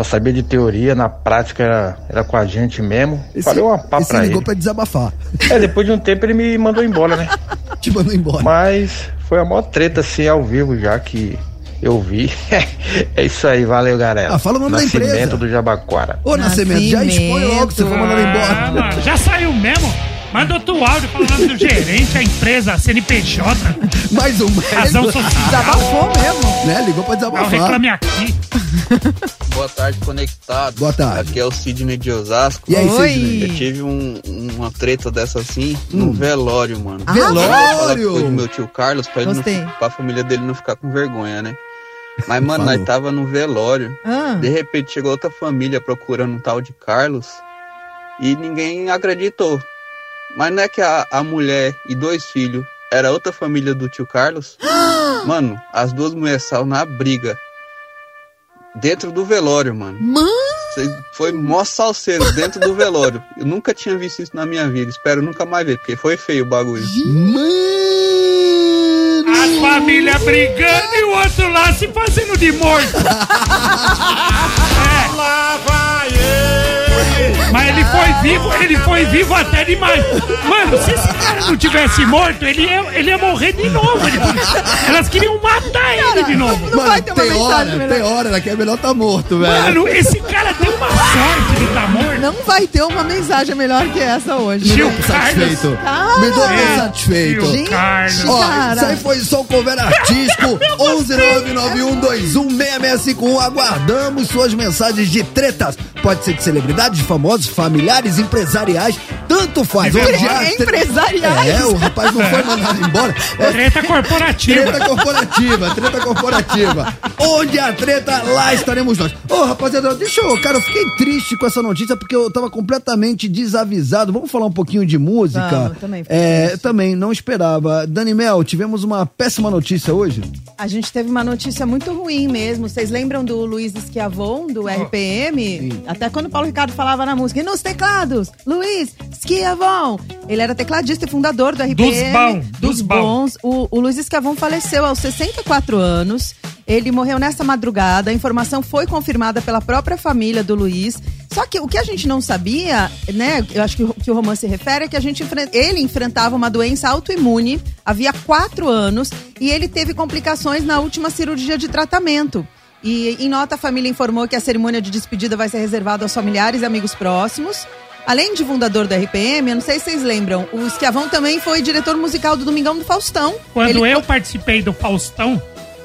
Só sabia de teoria, na prática era, era com a gente mesmo. falei uma pá pra ligou ele. pra desabafar. É, depois de um tempo ele me mandou embora, né? Te mandou embora. Mas foi a maior treta assim ao vivo já que eu vi. é isso aí, valeu galera. Ah, fala o nome da Nascimento empresa. do Jabaquara. Ô, Nascimento, já expõe logo que você foi mandado Ah, embora. mano, já saiu mesmo? Manda outro áudio falando do gerente, a empresa, a CNPJ, Mais um, mais razão social. Desabafou mesmo. Né? Ligou pra Não, desabafar. reclame aqui. Boa tarde, conectado. Boa tarde. Aqui é o Sidney de Osasco. E aí, Oi. Sidney? Eu tive um- uma treta dessa assim no velório, mano. Ah, Velório! o meu tio Carlos pra, ele não, pra família dele não ficar com vergonha, né? Mas, mano, Falou. nós tava no velório. Ah, De repente chegou outra família procurando um tal de Carlos e ninguém acreditou. Mas não é que a, a mulher e dois filhos era outra família do tio Carlos? mano, as duas mulheres saíram na briga. Dentro do velório, mano. Mano! Foi mó salseiro dentro do velório. Eu nunca tinha visto isso na minha vida. Espero nunca mais ver, porque foi feio o bagulho. Mano! A família brigando e o outro lá se fazendo de morto. É. Lá vai ele. Mas ele foi vivo, ele foi vivo até demais. Mano, se esse cara não tivesse morto, ele ia, ele ia morrer de novo. Ele- elas queriam matar ele de novo. Não vai ter uma tem hora, melhor. tem hora, né? Que é melhor tá morto, velho. Mano, esse cara tem uma sorte de estar morto. Não vai ter uma mensagem melhor que essa hoje. Por Carlos. satisfeito. Cara. Me dou É, satisfeito. Carlos. Ó, Cara. isso aí foi só o cover artístico 11991216651. Aguardamos suas mensagens de tretas. Pode ser de celebridades, de famosos, familiares, empresariais, tanto faz. Hoje a tre- Empresariais? É, o rapaz não foi mandado embora. É Treta corporativa. Treta corporativa, treta corporativa. Onde a treta, lá estaremos nós. Ô, rapaziada, deixa eu. Cara, eu fiquei triste com essa notícia porque eu tava completamente desavisado. Vamos falar um pouquinho de música? Vamos, também fiquei É, também, não esperava. Dani Mel, tivemos uma péssima notícia hoje. A gente teve uma notícia muito ruim mesmo. Vocês lembram do Luiz Schiavon, do RPM? Até quando o Paulo Ricardo falava na música. E nos teclados, Luiz Schiavon. Ele era tecladista e fundador do RPM. bom, dos dos bons. O, o Luiz Schiavon faleceu aos 64 anos. Ele morreu nessa madrugada. A informação foi confirmada pela própria família do Luiz. Só que o que a gente não sabia, né? Eu acho que o que o romance se refere é que a gente ele enfrentava uma doença autoimune havia quatro anos e ele teve complicações na última cirurgia de tratamento. E em nota, a família informou que a cerimônia de despedida vai ser reservada aos familiares e amigos próximos. Além de fundador do RPM, eu não sei se vocês lembram, o Schiavon também foi diretor musical do Domingão do Faustão. Quando Ele- eu participei do Faustão,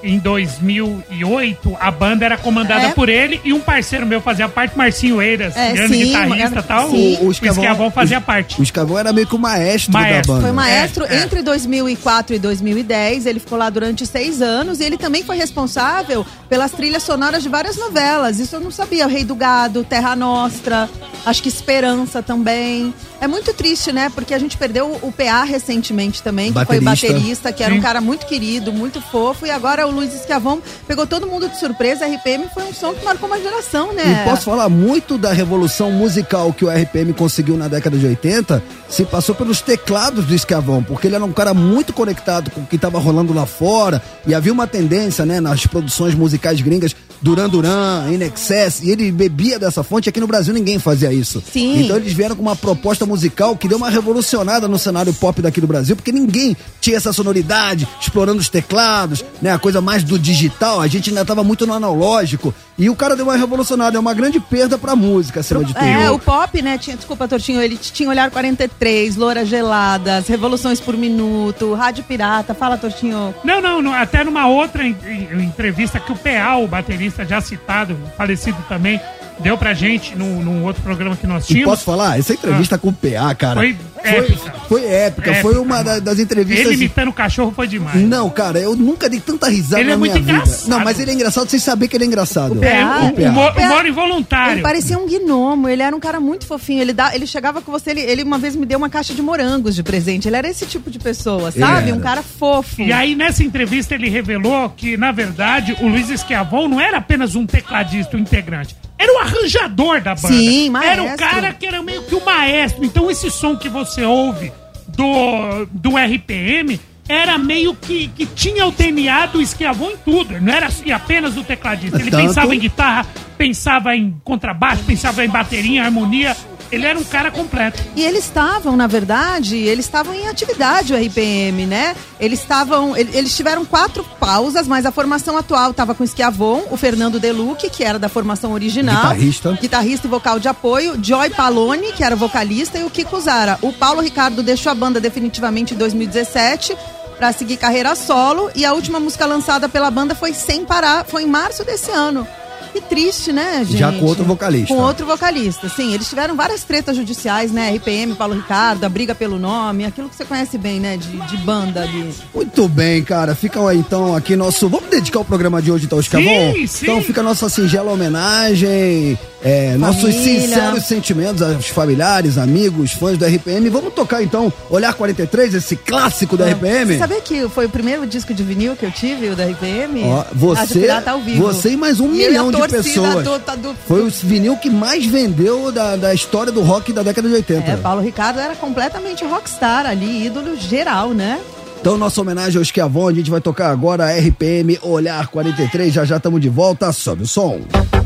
em 2008, a banda era comandada É. por ele e um parceiro meu fazia parte, Marcinho Eiras, É, grande sim, guitarrista e tal. sim. O, o Esquiavon fazia parte. O Escavão era meio que o maestro, Maestro. da banda. Foi maestro É, é. entre 2004 e 2010. Ele ficou lá durante seis anos e ele também foi responsável pelas trilhas sonoras de várias novelas. Isso eu não sabia. O Rei do Gado, Terra Nostra, acho que Esperança também. É muito triste, né? Porque a gente perdeu o PA recentemente também, que foi Baterista. baterista, que era Sim. um cara muito querido, muito fofo. E agora o Luiz Escavão pegou todo mundo de surpresa. RPM foi um som que marcou uma geração, né? E posso falar muito da revolução musical que o RPM conseguiu na década de 80, se passou pelos teclados do Escavão, porque ele era um cara muito conectado com o que estava rolando lá fora, e havia uma tendência, né, nas produções musicais gringas, Duran Duran, In Excess, e ele bebia dessa fonte. Aqui no Brasil ninguém fazia isso. Sim. Então eles vieram com uma proposta musical que deu uma revolucionada no cenário pop daqui do Brasil, porque ninguém tinha essa sonoridade, explorando os teclados, né? A coisa mais do digital, a gente ainda tava muito no analógico. E o cara deu uma revolucionada, é uma grande perda pra música, acima de tudo. É, o pop, né? Tinha, desculpa, Tortinho, ele tinha Olhar 43, Loura Geladas, Revoluções por Minuto, Rádio Pirata. Fala, Tortinho. Não, não, não, até numa outra en- en- entrevista que o PA, o baterista já citado, falecido também, deu pra gente num, num outro programa que nós E tínhamos. posso falar? Essa entrevista com o PA, cara. Foi épica. Foi épica. Épica, Foi uma da- das entrevistas. Ele imitando o cachorro foi demais. Não, cara, eu nunca dei tanta risada Ele na é minha muito vida. engraçado. Não, mas ele é engraçado sem saber que ele é engraçado. É, o, PA. humor, PA. humor involuntário. Ele parecia um gnomo, ele era um cara muito fofinho. Ele, dá, ele chegava com você, ele, ele uma vez me deu uma caixa de morangos de presente. Ele era esse tipo de pessoa, sabe? Um cara fofo. E aí, nessa entrevista, ele revelou que, na verdade, o Luiz Esquiavon não era apenas um tecladista, um integrante. Era o arranjador da banda. Sim, Era o maestro. cara que era meio que o maestro. Então, esse som que você ouve do, do RPM era meio que, que tinha o DNA do Esquiavon em tudo. Ele Não era assim, apenas o tecladista. Ele Tanto- pensava em guitarra, pensava em contrabaixo, pensava em bateria, em harmonia. Ele era um cara completo. E eles estavam, na verdade, eles estavam em atividade, o RPM, né? Eles estavam. ele- Eles tiveram quatro pausas, mas a formação atual estava com o Schiavon, o Fernando Deluque, que era da formação original. Guitarrista. Guitarrista e vocal de apoio, Joy Palone, que era vocalista, e o Kiko Zara. O Paulo Ricardo deixou a banda definitivamente em 2017 para seguir carreira solo. E a última música lançada pela banda foi Sem Parar, foi em março desse ano. Que triste, né, gente? Já com outro vocalista. Com outro vocalista, sim. Eles tiveram várias tretas judiciais, né? RPM, Paulo Ricardo, a briga pelo nome, aquilo que você conhece bem, né? De, de banda ali. Muito bem, cara. Fica aí, então aqui nosso. Vamos dedicar o programa de hoje então Escavon? Sim, sim. Então fica a nossa singela homenagem, é, nossos sinceros sentimentos aos familiares, amigos, fãs do RPM. Vamos tocar então Olhar 43, esse clássico da RPM? Você sabia que foi o primeiro disco de vinil que eu tive, o da RPM? Ó, você, vivo. você e mais um E milhão de pessoas. do- tá do- Foi o vinil que mais vendeu da, da história do rock da década de 80. É, Paulo Ricardo era completamente rockstar ali, ídolo geral, né? Então, nossa homenagem ao Esquiavon, a gente vai tocar agora a RPM Olhar 43. Já já estamos de volta. Sobe o som. Transamérica.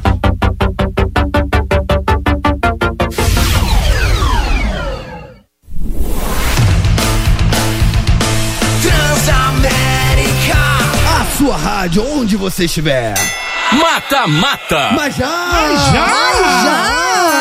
Rádio, onde você estiver. Mata, mata. Mas já! Mas já! Mas já!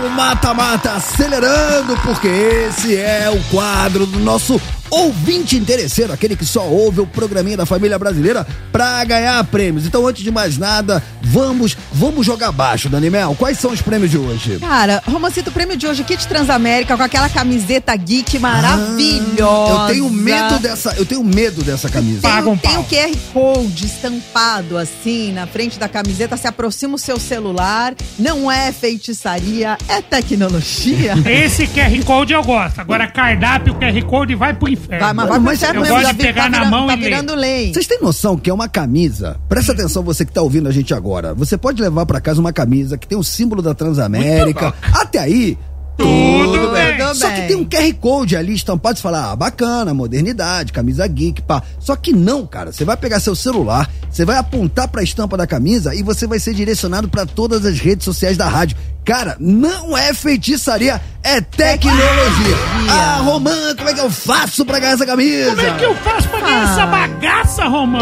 Com o Mata Mata acelerando, porque esse é o quadro do nosso ouvinte interesseiro, aquele que só ouve o programinha da família brasileira pra ganhar prêmios. Então, antes de mais nada, vamos, vamos jogar baixo, Danimel. Quais são os prêmios de hoje? Cara, Romancito, o prêmio de hoje, Kit Transamérica, com aquela camiseta geek maravilhosa. Eu tenho medo dessa, eu tenho medo dessa camisa. Paga um Tem o QR Code estampado assim na frente da camiseta. Se aproxima o seu celular. Não é feitiçaria, é tecnologia. Esse QR Code eu gosto. Agora, cardápio, o QR Code vai pro inferno. Vai, mas vai pro Mas inferno eu mesmo. gosto de pegar tá na virando- mão Tá e ler. virando lei. Vocês têm noção que é uma camisa? Presta atenção, você que tá ouvindo a gente agora. Você pode levar pra casa uma camisa que tem o símbolo da Transamérica. Até aí. Tudo bem. Tudo Só que bem. tem um QR Code ali estampado e fala, ah, bacana, modernidade, camisa geek, pá. Só que não, cara. Você vai pegar seu celular, você vai apontar pra estampa da camisa e você vai ser direcionado pra todas as redes sociais da rádio. Cara, não é feitiçaria, é tecnologia. Ah, Romã, como é que eu faço pra ganhar essa camisa? Como é que eu faço pra ganhar Ah. essa bagaça, Romã?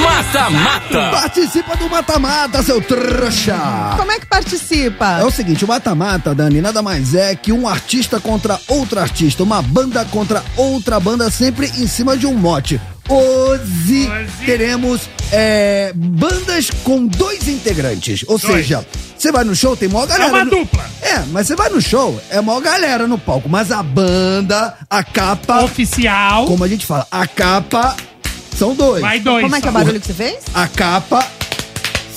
Mata, mata. Participa do Mata-Mata, seu trouxa! Como é que participa? É o seguinte, o mata-mata, Dani, nada mais é que um artista contra outro artista, uma banda contra outra banda, sempre em cima de um mote. Hoje Hoje. teremos é, bandas com dois integrantes. Ou Dois. seja, você vai no show, tem maior galera. uma no- dupla. É, mas você vai no show, é maior galera no palco. Mas a banda, a capa, Oficial. como a gente fala, a capa são dois. Vai dois. Como é que é o barulho que você fez? A capa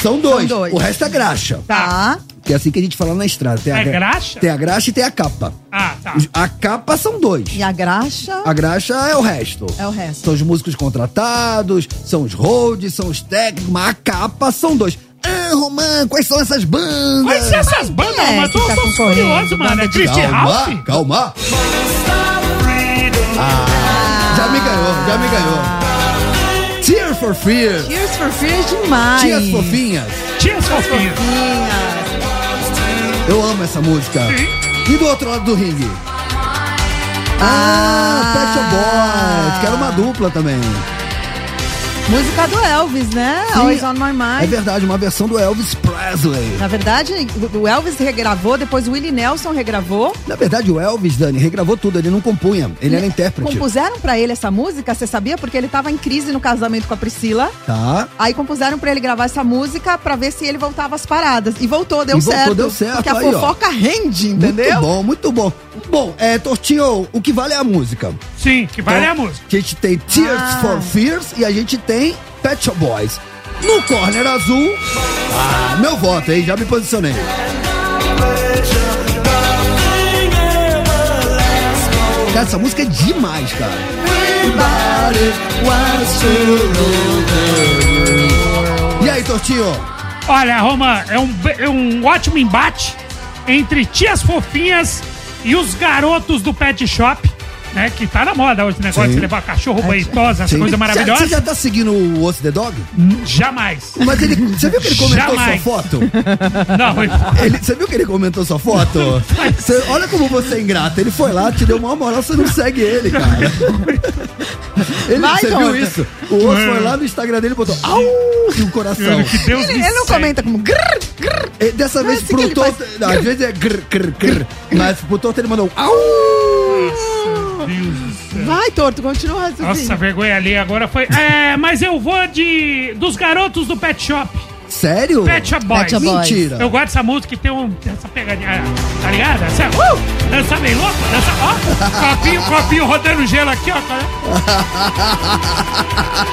são dois. dois. O resto é graxa. Tá. Que é assim que a gente fala na estrada. Tem a É gra- graxa? Tem a graxa e tem a capa. Ah, tá. A capa são dois. E a graxa A graxa é o resto. é o resto. São os músicos contratados, são os holds, são os técnicos, mas a capa são dois. Ah, Romã, quais são essas bandas? Quais são essas bandas, Quem é que Tô, tá tô curioso, mano. É Christy House? Calma, calma. Ah, já me ganhou, já me ganhou. Tears for Fears. Tears for Fears demais. Tias fofinhas. Tia Fofinha. Fofinhas. Eu amo essa música. E do outro lado do ringue? Ah, Ah. Pet Boys, que era uma dupla também. Música do Elvis, né? Sim, Always on my É mind. verdade, uma versão do Elvis Presley. Na verdade, o Elvis regravou, depois o Willie Nelson regravou. Na verdade, o Elvis, Dani, regravou tudo, ele não compunha, ele era intérprete. Compuseram pra ele essa música, você sabia? Porque ele tava em crise no casamento com a Priscila. Tá. Aí compuseram pra ele gravar essa música pra ver se ele voltava às paradas. E voltou, deu E voltou, certo. deu certo, Porque a aí, ó. fofoca rende, entendeu? Muito bom, muito bom. Bom, é, Tortinho, o que vale é a música. Sim, que vale Então, a música. A gente tem Tears Ah. for Fears e a gente tem Pet Shop Boys. No corner azul, ah, meu voto, aí, já me posicionei. Cara, essa música é demais, cara. E aí, Tortinho? Olha, Roma, é um, é um ótimo embate entre tias fofinhas e os garotos do pet shop, né? Que tá na moda hoje, esse negócio Sim. de levar cachorro banhitosa, essa Sim. coisa maravilhosa. Você já tá seguindo o Osso the Dog? Jamais. Mas ele, você viu que ele comentou Jamais. sua foto? Não, Ele, você viu que ele comentou sua foto? Você- olha como você é ingrato. Ele foi lá, te deu uma moral, você não segue ele, cara. Ele, Vai, você viu isso? O osso foi lá no Instagram dele e botou au e um coração. que Deus Ele, ele não comenta como grrr, grrr. E dessa vez pro ele Toto. Às vezes é grr, grr, grr. Mas pro Toto ele mandou au. Deus do céu. Vai, torto, continua o raciocínio. Nossa, vergonha ali agora foi. É, mas eu vou de. dos garotos do Pet Shop. Sério? Pet Shop Boys. Pet Shop Boys. Mentira. Eu gosto dessa música que tem um, essa pegadinha. Tá ligado? Essa, uh, dança bem louco. Dança, ó. Copinho, copinho rodando gelo aqui, ó.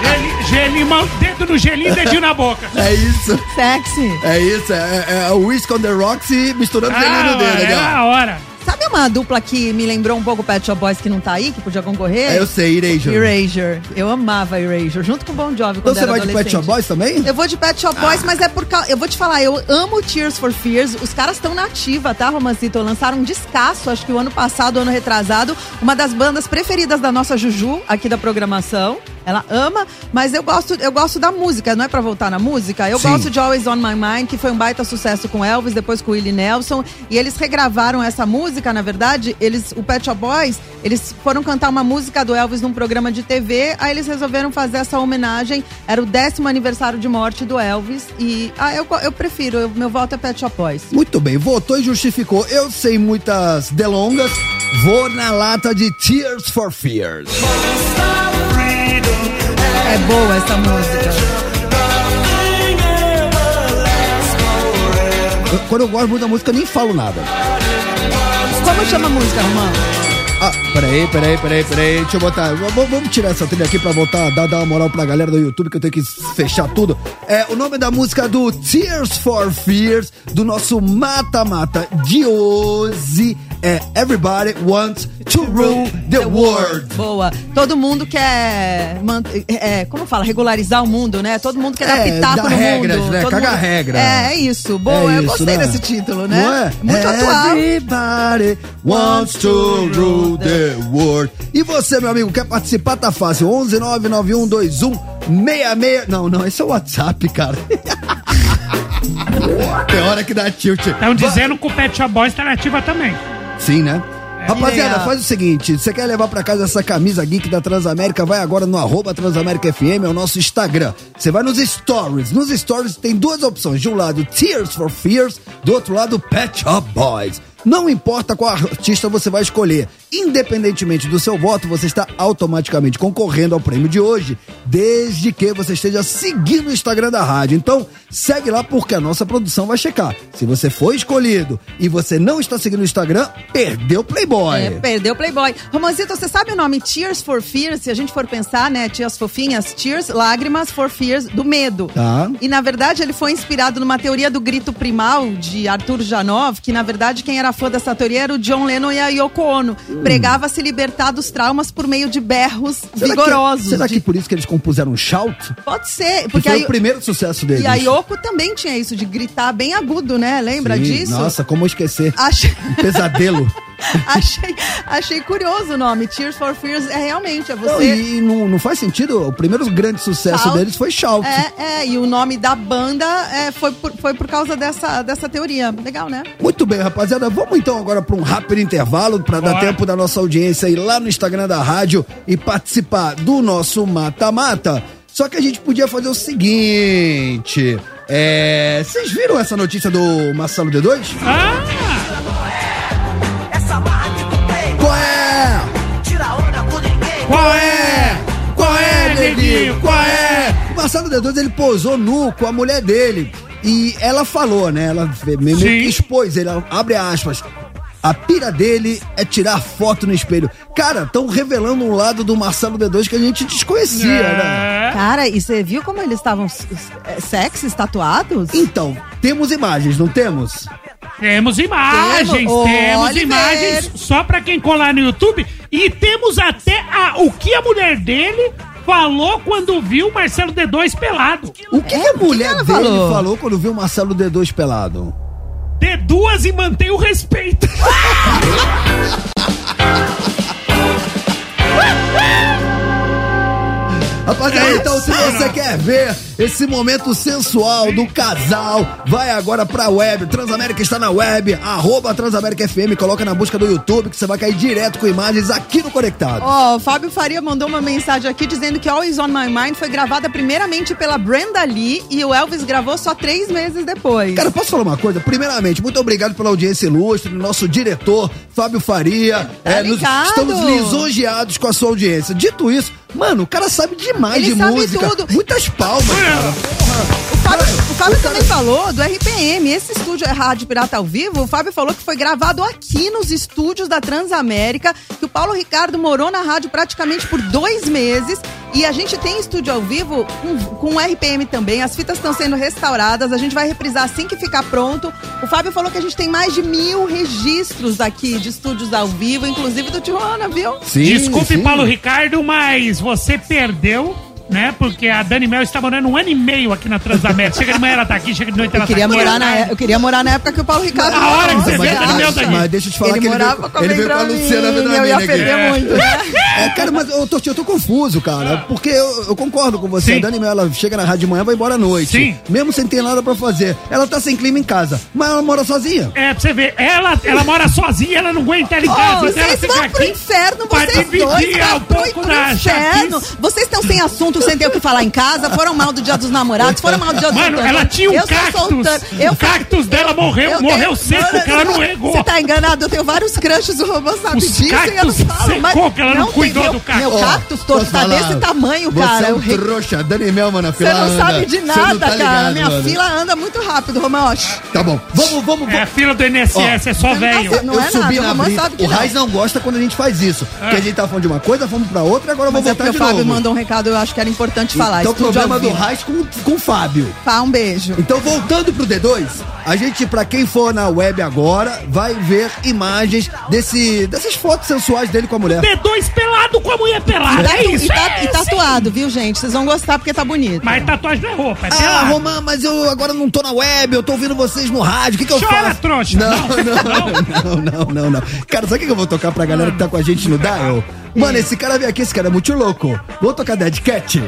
Geli- Gelinho, mão- dedo no gelinho, dedinho na boca. É isso. Sexy. É isso. É, é o Whisk on the Rocks misturando Ah, gelinho no dedo. é a hora. Sabe uma dupla que me lembrou um pouco o Pet Shop Boys que não tá aí, que podia concorrer? É, eu sei, Erasure. Erasure. Eu amava Erasure, junto com o Bon Jovi Então quando você era vai de Pet. Shop Boys também? Eu vou de Pet Shop Boys, mas é por causa. Eu vou te falar, eu amo Tears for Fears. Os caras estão na ativa, tá, Romancito? Lançaram um descasso, acho que o ano passado, ano retrasado. Uma das bandas preferidas da nossa Juju, aqui da programação. Ela ama, mas eu gosto, eu gosto da música, não é pra voltar na música? Eu Sim. gosto de Always On My Mind, que foi um baita sucesso com Elvis, depois com Willie Nelson. E eles regravaram essa música, na verdade, eles, o Pet Shop Boys, eles foram cantar uma música do Elvis num programa de TV, aí eles resolveram fazer essa homenagem. Era o décimo aniversário de morte do Elvis. E ah, eu, eu prefiro, eu- meu voto é Pet Shop Boys. Muito bem, votou e justificou. Eu sei muitas delongas. Vou na lata de Tears for Fears. É boa essa música. Quando eu gosto muito da música, eu nem falo nada. Como chama a música, Romão? Ah, peraí, peraí, peraí, peraí. Deixa eu botar. Vamos tirar essa trilha aqui pra voltar, dar, dar uma moral pra galera do YouTube, que eu tenho que fechar tudo. É o nome da música do Tears for Fears, do nosso mata-mata de hoje. É Everybody Wants to Rule the World. Boa. Todo mundo quer. man- É, como fala? Regularizar o mundo, né? Todo mundo quer dar É, pitaco dar no regras, mundo. né? Todo Cagar mundo- regra. É, é isso. Boa. É eu isso, gostei né? desse título, né? Não é? Muito atual. Everybody wants to rule the world. E você, meu amigo, quer participar? Tá fácil. 11 99121 66. Não, não, esse é o WhatsApp, cara. Tem hora que dá tilt. Estão dizendo que o Pet Shop Boys tá nativa também. Sim, né? Rapaziada, Legal. faz o seguinte: você quer levar pra casa essa camisa geek da Transamérica? Vai agora no arroba Transamérica FM, é o nosso Instagram. Você vai nos stories. Nos stories tem duas opções: de um lado, Tears for Fears, do outro lado, Pet Shop Boys. Não importa qual artista você vai escolher, independentemente do seu voto, você está automaticamente concorrendo ao prêmio de hoje, desde que você esteja seguindo o Instagram da rádio. Então, segue lá porque a nossa produção vai checar. Se você foi escolhido e você não está seguindo o Instagram, perdeu o Playboy. É, perdeu o Playboy. Romancito, você sabe o nome Tears for Fears? Se a gente for pensar, né? Tias fofinhas, Tears, lágrimas for Fears, do medo. Tá. E na verdade ele foi inspirado numa teoria do grito primal de Arthur Janov, que na verdade quem era fã dessa teoria era o John Lennon e a Yoko Ono. Pregava se libertar dos traumas por meio de berros Será vigorosos. Que, será de- que por isso que eles compuseram Shout? Pode ser, Que porque foi aí. o primeiro sucesso deles. E a Yoko também tinha isso, de gritar bem agudo, né? Lembra Sim, disso? Nossa, como esquecer. Acho... Um pesadelo. achei, achei curioso o nome. Tears for Fears é realmente, é Não, você. e não, não faz sentido. O primeiro grande sucesso Shout. deles foi Shout. É, é, e o nome da banda é, foi, por, foi por causa dessa, dessa teoria. Legal, né? Muito bem, rapaziada. Vamos então agora para um rápido intervalo para dar tempo da nossa audiência ir lá no Instagram da rádio e participar do nosso mata-mata. Só que a gente podia fazer o seguinte. É. Vocês viram essa notícia do Marcelo D2? Ah, qual é? Qual é, neguinho? Qual é? O Marcelo D2 ele posou nu com a mulher dele. E ela falou, né? Ela meio Sim. que expôs ele, ela abre aspas. A pira dele é tirar foto no espelho. Cara, estão revelando um lado do Marcelo D2 que a gente desconhecia, né? É. Cara, e você viu como eles estavam é, sexys, tatuados? Então, temos imagens, não temos? Temos imagens, Temos. temos imagens só pra quem colar no YouTube. E temos até a- o que a mulher dele falou quando viu o Marcelo D2 pelado. O que, É, que a mulher que dele falou? falou? quando viu o Marcelo D2 pelado? Dê duas e mantém o respeito. Rapaziada, então se você quer ver esse momento sensual do casal, vai agora pra web. Transamérica está na web, arroba Transamérica FM, coloca na busca do YouTube que você vai cair direto com imagens aqui no Conectado. Ó, o Fábio Faria mandou uma mensagem aqui dizendo que Always On My Mind foi gravada primeiramente pela Brenda Lee e o Elvis gravou só três meses depois. Cara, posso falar uma coisa? Primeiramente, muito obrigado pela audiência ilustre, nosso diretor, Fábio Faria. Tá É, nos- estamos lisonjeados com a sua audiência. Dito isso, mano, o cara sabe demais Ele de sabe música. tudo. Muitas palmas, cara. O Fábio, o Fábio também falou do RPM. Esse estúdio é Rádio Pirata ao Vivo. O Fábio falou que foi gravado aqui nos estúdios da Transamérica, que o Paulo Ricardo morou na rádio praticamente por dois meses. E a gente tem estúdio ao vivo com, com RPM também. As fitas estão sendo restauradas. A gente vai reprisar assim que ficar pronto. O Fábio falou que a gente tem mais de mil registros aqui de estúdios ao vivo, inclusive do Tijuana, viu? Sim, Desculpe, sim. Paulo Ricardo, mas você perdeu, né? Porque a Dani Mel está morando um ano e meio aqui na Transamérica. Chega de manhã ela tá aqui, chega de noite ela Eu queria, tá aqui. morar na, eu queria morar na época que o Paulo Ricardo Na hora que você vê, acha? Dani Mel tá aqui. Mas deixa eu te falar ele que ele veio, morava com a ele veio com a Luciana Eu ia perder muito, né? É, cara, mas eu tô, eu tô confuso, cara. Porque eu, eu concordo com você. Sim. A Dani Mel, ela chega na rádio de manhã e vai embora à noite. Sim. Mesmo sem ter nada pra fazer. Ela tá sem clima em casa. Mas ela mora sozinha. É, pra você ver, ela, ela mora sozinha, ela não aguenta ela em casa. Oh, então ela vocês fica vão pro inferno, pra vocês dividir dois um vão pro, pouco pro da inferno. chatice. Vocês estão sem assunto, sem ter o que falar em casa, foram mal do dia dos namorados, foram mal do dia dos Mano, ela tinha um Eu cactus. Eu o cactus dela morreu, eu morreu tenho- seco, Mano, que ela não regou. Você tá enganado, eu tenho vários crushes, o robô sabe Os disso e eu não cactus falo. mas secou, que ela não tem cuidou meu, do cactus. Meu Ó, cactus todo tá falar? desse tamanho, Você cara. é Eu um re- trouxa. Dani Mel, mano, a Você fila não anda. sabe de Você nada, não tá cara. ligado, Minha mano. fila anda muito rápido, Romão. Tá bom. Vamos, vamos, É a fila do INSS, é só velho. tá- Não eu é subi nada, o na Romão brita. sabe que O não. Raiz não gosta quando a gente faz isso. Porque a gente tá falando de uma coisa, fomos pra outra, agora eu vou é voltar de o Fábio novo. mandou um recado, eu acho que era importante falar. Então o Estúdio problema do. Raiz com, com o Fábio. Pá, um beijo. Então, voltando pro D2, a gente, pra quem for na web agora, vai ver imagens desse, dessas fotos sensuais dele com a mulher. D2 pelado com a mulher pelada. Tá- É isso. e, tá- é, e tatuado, viu, gente? Vocês vão gostar porque tá bonito. Mas tatuagem não é roupa, é Ah, pelado. Romã, mas eu agora não tô na web, eu tô ouvindo vocês no rádio, o que que eu Chora, faço? trouxa. Não, Não, não, não, não, não, não. Cara, sabe o que eu vou tocar pra galera que tá com a gente no Dial? Mano, esse cara veio aqui, esse cara é muito louco. Vou tocar Dead Cat.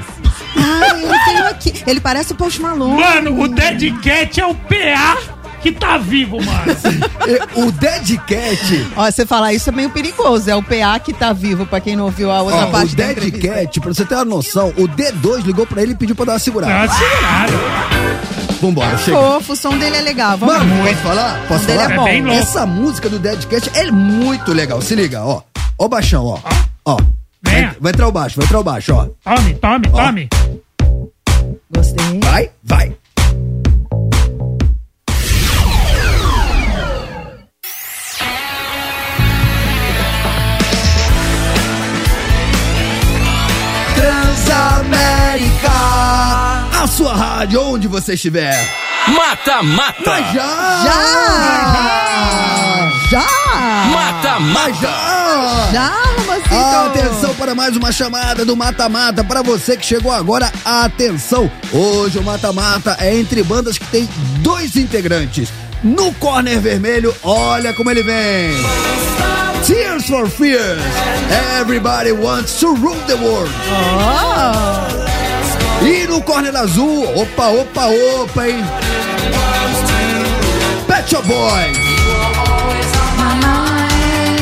Ah, aqui. Ele parece o Post Malone. Mano, o Dead Cat é o PA que tá vivo, mano. E O Dead Cat Ó, você falar isso é meio perigoso. É o PA que tá vivo, pra quem não ouviu a outra Ó, o parte da Dead. Cat, pra você ter uma noção, o D2 ligou pra ele e pediu pra dar uma segurada. Tá segurado. Vambora, chega. Fofo, o som dele é legal. Vamos Mano, posso falar? Posso dele falar? é bom. É bem louco. Essa música do Dead Cat é muito legal. Se liga, ó. Ó o baixão, ó. Ó. Vai, Venha. vai entrar o baixo, vai entrar o baixo, ó. Tome, tome, Ó. tome. Gostei. Vai, vai. A sua rádio, onde você estiver. Mata, mata. Mas já! Já! Já! Mata, Mas mata. já! Já, Romacito! Atenção para mais uma chamada do Mata Mata. Para você que chegou agora, atenção. Hoje o Mata Mata é entre bandas que tem dois integrantes. No corner vermelho, olha como ele vem. Tears for Fears. Everybody wants to rule the world. E no corner azul, opa, opa, opa, hein? Pet Shop Boys.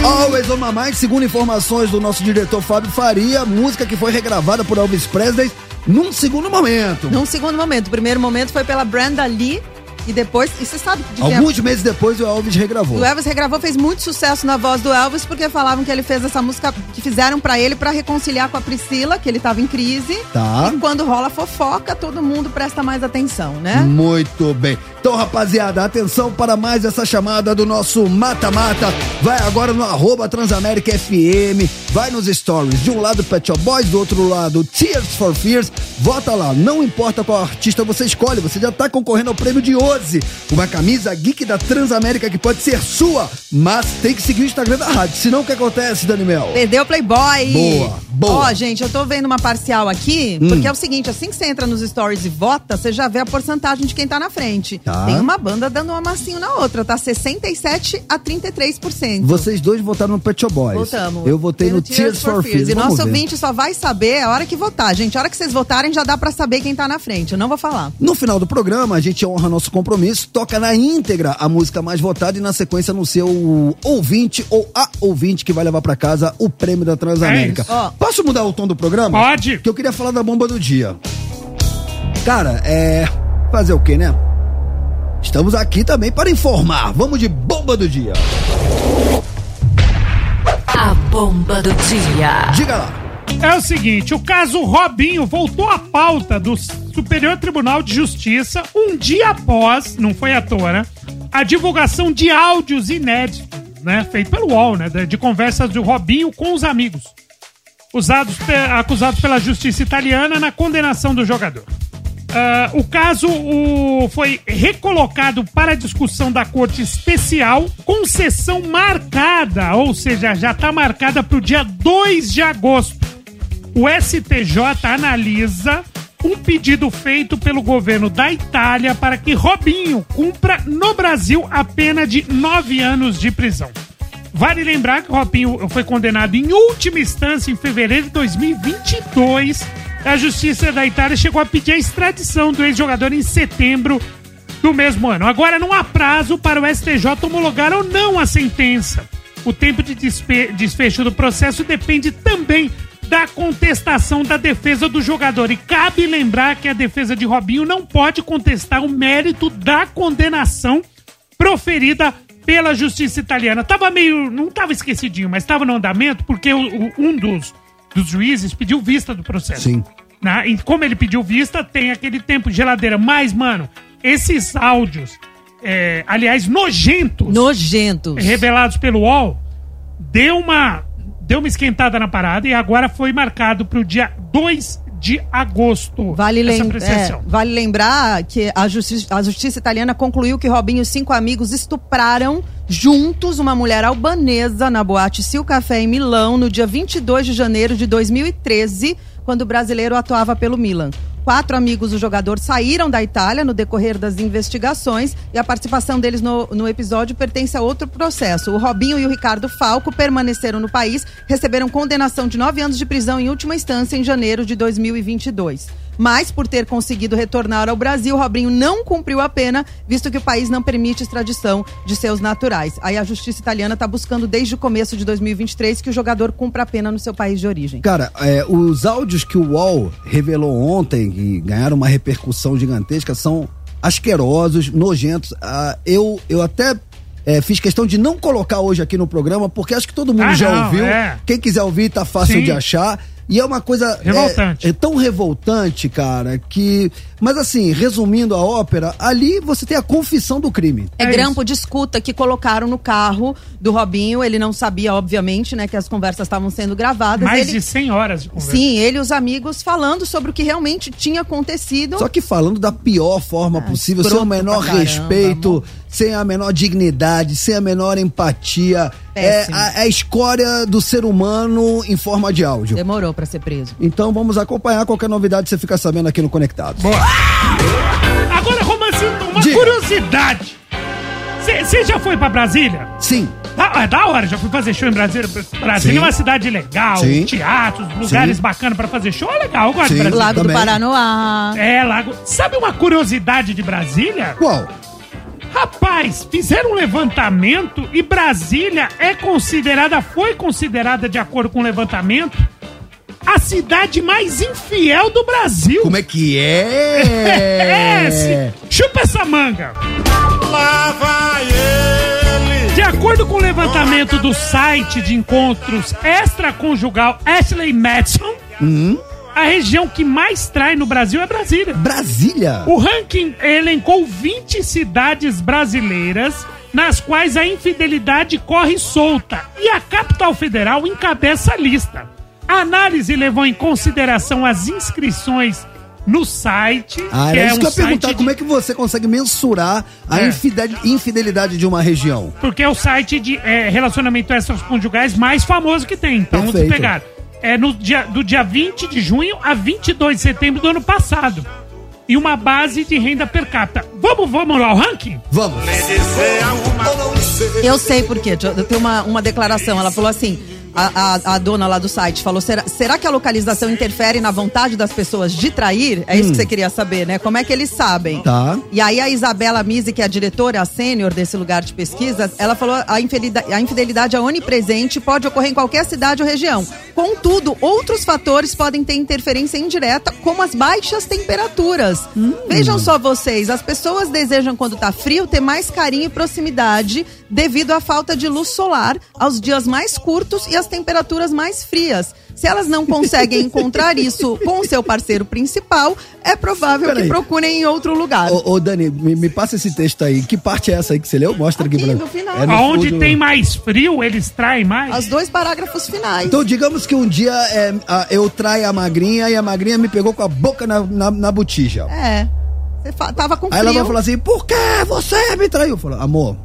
Always on my mind, segundo informações do nosso diretor Fábio Faria, música que foi regravada por Elvis Presley num segundo momento. Num segundo momento. O primeiro momento foi pela Brenda Lee e depois. E você sabe de Alguns meses depois o Elvis regravou. O Elvis regravou, fez muito sucesso na voz do Elvis, porque falavam que ele fez essa música que fizeram pra ele pra reconciliar com a Priscila, que ele tava em crise. Tá. E quando rola fofoca, todo mundo presta mais atenção, né? Muito bem. Então, rapaziada, atenção para mais essa chamada do nosso Mata-Mata. Vai agora no arroba Transamérica FM, vai nos stories. De um lado Pet Shop Boys, do outro lado Tears for Fears. Vota lá, não importa qual artista você escolhe, você já tá concorrendo ao prêmio de hoje. Uma camisa geek da Transamérica que pode ser sua, mas tem que seguir o Instagram da rádio. Senão o que acontece, Dani Mel? Perdeu o Playboy. Boa, boa. Ó, gente, eu tô vendo uma parcial aqui, Hum. porque é o seguinte, assim que você entra nos stories e vota, você já vê a porcentagem de quem tá na frente. Tá. Tem uma banda dando um amassinho na outra, tá 67 a 33%. Vocês dois votaram no Pet Shop Boys. Votamos. Eu votei no Tears for Fears. E Vamos nosso ver. ouvinte só vai saber a hora que votar. Gente, a hora que vocês votarem já dá pra saber quem tá na frente. Eu não vou falar. No final do programa, a gente honra nosso compromisso, toca na íntegra a música mais votada e na sequência anuncia o ouvinte ou a ouvinte que vai levar pra casa o prêmio da Transamérica. É. Posso mudar o tom do programa? Pode. Que eu queria falar da bomba do dia. Cara, é. Fazer o quê, né? Estamos aqui também para informar. Vamos de bomba do dia. A bomba do dia. Diga lá. É o seguinte, o caso Robinho voltou à pauta do Superior Tribunal de Justiça um dia após, não foi à toa, né? A divulgação de áudios inéditos, né? Feito pelo UOL, né? De, conversas do Robinho com os amigos. Usados acusados pela justiça italiana na condenação do jogador. Ah, o caso o- foi recolocado para discussão da Corte Especial com sessão marcada, ou seja, já está marcada para o dia 2 de agosto. O STJ analisa um pedido feito pelo governo da Itália para que Robinho cumpra no Brasil a pena de nove anos de prisão. Vale lembrar que Robinho foi condenado em última instância em fevereiro de 2022. A Justiça da Itália chegou a pedir a extradição do ex-jogador em setembro do mesmo ano. Agora não há prazo para o STJ homologar ou não a sentença. O tempo de desfecho do processo depende também da contestação da defesa do jogador. E cabe lembrar que a defesa de Robinho não pode contestar o mérito da condenação proferida pela justiça italiana. Tava meio. não tava esquecidinho, mas tava no andamento porque o- o- um dos, dos juízes pediu vista do processo. Sim. Né? E como ele pediu vista, tem aquele tempo de geladeira. Mas, mano, esses áudios, é, aliás, nojentos, Nojentos. revelados pelo UOL, deu uma, deu uma esquentada na parada e agora foi marcado pro dia 2 de agosto. Vale, lem- é, vale lembrar que a justiça, a justiça italiana concluiu que Robinho e cinco amigos estupraram juntos uma mulher albanesa na boate Sil Café em Milão no dia 22 de janeiro de 2013, quando o brasileiro atuava pelo Milan. Quatro amigos do jogador saíram da Itália no decorrer das investigações e a participação deles no, no episódio pertence a outro processo. O Robinho e o Ricardo Falco permaneceram no país, receberam condenação de nove anos de prisão em última instância em janeiro de 2022. Mas, por ter conseguido retornar ao Brasil, Robinho não cumpriu a pena, visto que o país não permite extradição de seus naturais. Aí a justiça italiana está buscando desde o começo de 2023 que o jogador cumpra a pena no seu país de origem. Cara, é, os áudios que o UOL revelou ontem e ganharam uma repercussão gigantesca são asquerosos, nojentos. Ah, eu, eu até é, fiz questão de não colocar hoje aqui no programa, porque acho que todo mundo Ah, já não, ouviu. é. Quem quiser ouvir, tá fácil Sim. de achar. E é uma coisa. é- Revoltante. É, tão revoltante, cara, que. Mas assim, resumindo a ópera, ali você tem a confissão do crime. É, É grampo de escuta que colocaram no carro do Robinho. Ele não sabia, obviamente, né, que as conversas estavam sendo gravadas. Mais ele... de 100 horas de conversa. Sim, ele e os amigos falando sobre o que realmente tinha acontecido. Só que falando da pior forma possível, sem o Ah, menor respeito, amor. Sem a menor dignidade, sem a menor empatia. É Péssimo. a, a escória do ser humano em forma de áudio. Demorou pra ser preso. Então vamos acompanhar qualquer novidade você fica sabendo aqui no Conectados. Agora, Romancito, uma Diga. curiosidade. Você já foi pra Brasília? Sim, Ah, é da hora, já fui fazer show em Brasília. Brasília Sim. é uma cidade legal, Sim. teatros, lugares Sim. bacanas pra fazer show. É legal, eu gosto Sim. de Brasília. Lago do também. Paranoá. É, Lago. Sabe uma curiosidade de Brasília? Qual? Rapaz, fizeram um levantamento e Brasília é considerada, foi considerada, de acordo com o levantamento, a cidade mais infiel do Brasil. Como é que é? É, se- chupa essa manga. Lá vai ele. De acordo com o levantamento do site de encontros extraconjugal Ashley Madison, a região que mais trai no Brasil é Brasília. Brasília? O ranking elencou 20 cidades brasileiras nas quais a infidelidade corre solta e a capital federal encabeça a lista. A análise levou em consideração as inscrições no site, Ah, era é isso que eu ia perguntar. site Como de- é que você consegue mensurar a É. infidel- infidelidade de uma região? porque é o site de é, relacionamento extraconjugais mais famoso que tem. Então, vamos Perfeito. pegar. É no dia, do dia 20 de junho a 22 de setembro do ano passado. E uma base de renda per capita. Vamos, vamos lá, o ranking? Vamos. Eu sei por quê. Eu tenho uma, uma declaração. Ela falou assim: a, a, a dona lá do site falou: será, será que a localização interfere na vontade das pessoas de trair? É isso que você queria saber, né? Como é que eles sabem? Tá. E aí a Isabela Mise, que é a diretora, a sênior desse lugar de pesquisa, ela falou a infidelidade, a infidelidade é onipresente, pode ocorrer em qualquer cidade ou região. Contudo, outros fatores podem ter interferência indireta, como as baixas temperaturas. Vejam só vocês, as pessoas desejam quando tá frio ter mais carinho e proximidade devido à falta de luz solar, aos dias mais curtos e às temperaturas mais frias. Se elas não conseguem encontrar isso com o seu parceiro principal, é provável Peraí. que procurem em outro lugar. Ô, ô, Dani, me, me passa esse texto aí. Que parte é essa aí que você leu? Mostra aqui, Aqui, pra no final. É no fundo. tem mais frio, eles traem mais. Os dois parágrafos finais. Então, digamos que um dia é, a- eu traio a magrinha e a magrinha me pegou com a boca na, na, na botija. É. Você tava com Aí frio. ela vai falar assim: por que você me traiu? Eu falo, amor,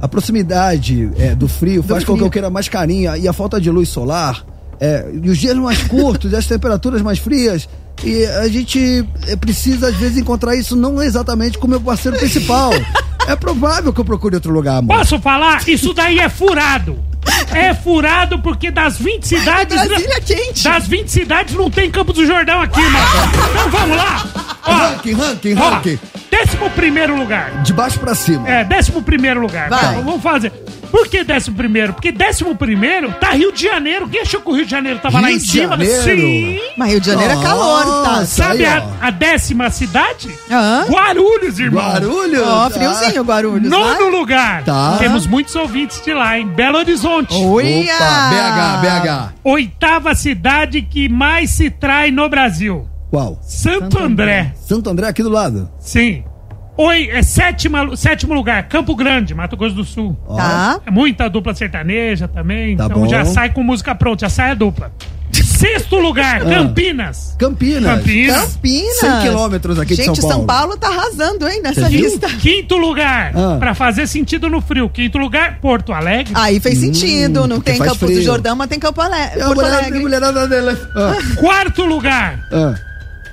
a proximidade é, do frio faz com que eu queira mais carinho e a falta de luz solar, é, e os dias mais curtos, e as temperaturas mais frias. E a gente é, precisa, às vezes, encontrar isso não exatamente com o meu parceiro principal. é provável que eu procure outro lugar, amor. Posso falar? Isso daí é furado. É furado porque das 20 cidades. Brasília é quente. Das 20 cidades não tem Campos do Jordão aqui, mano. Então vamos lá. Ó, ranking, ranking, ó, ranking. décimo primeiro lugar. De baixo pra cima. É, décimo primeiro lugar. Vai. Então, Vamos fazer. Por que décimo primeiro? Porque décimo primeiro tá Rio de Janeiro. Quem achou que o Rio de Janeiro tava lá Rio em de cima? Janeiro? Sim. Mas Rio de Janeiro é calor, tá? Nossa, Sabe aí, a, a décima cidade? Hã? Guarulhos, irmão. Guarulhos? Ó, Ah. friozinho, Guarulhos. Nono vai? lugar. Tá. Temos muitos ouvintes de lá, em Belo Horizonte. Uia! Opa, BH, BH. Oitava cidade que mais se trai no Brasil. Qual? Santo André. Santo André aqui do lado. Sim. Oi, é sétima, sétimo lugar, Campo Grande, Mato Grosso do Sul. Tá. É muita dupla sertaneja também, Tá então bom. já sai com música pronta, já sai a dupla. Sexto lugar, Campinas. Campinas. Campinas. Campinas. 100 quilômetros aqui de Gente, São Paulo. São Paulo tá arrasando, hein, nessa Você viu? lista. Quinto lugar, Ah. pra fazer sentido no frio. Quinto lugar, Porto Alegre. Aí fez sentido. Não Hum, porque tem Campo do frio. Jordão, mas tem Campo Ale... É Porto mulher- Alegre. mulherada dele. Ah, Quarto lugar, ah.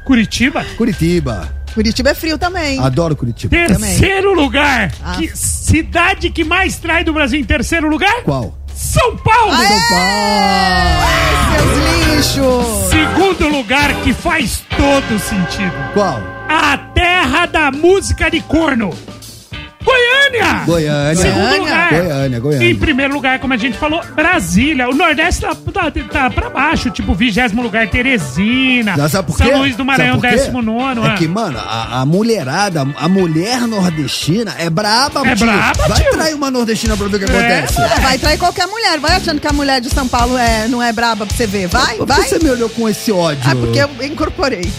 Curitiba. Curitiba. Curitiba é frio também. Adoro Curitiba. Terceiro lugar, Ah. que cidade que mais trai do Brasil em terceiro lugar? Qual? São Paulo. Seus lixos. Segundo lugar que faz todo sentido. Qual? A terra da música de corno. Goiânia! Goiânia. Segundo Goiânia. lugar. Goiânia, Goiânia. Em primeiro lugar, como a gente falou, Brasília. O Nordeste tá, tá, tá pra baixo. Tipo, vigésimo lugar, Teresina. Já sabe por quê? São Luís do Maranhão, décimo nono. É ah. que, mano, a, a mulherada, a mulher nordestina é braba, É tio. braba, Vai tio. trair uma nordestina pra ver o que acontece. É, vai trair qualquer mulher. Vai achando que a mulher de São Paulo é, não é braba pra você ver. Vai, Por que vai. você me olhou com esse ódio? Ah, porque eu incorporei.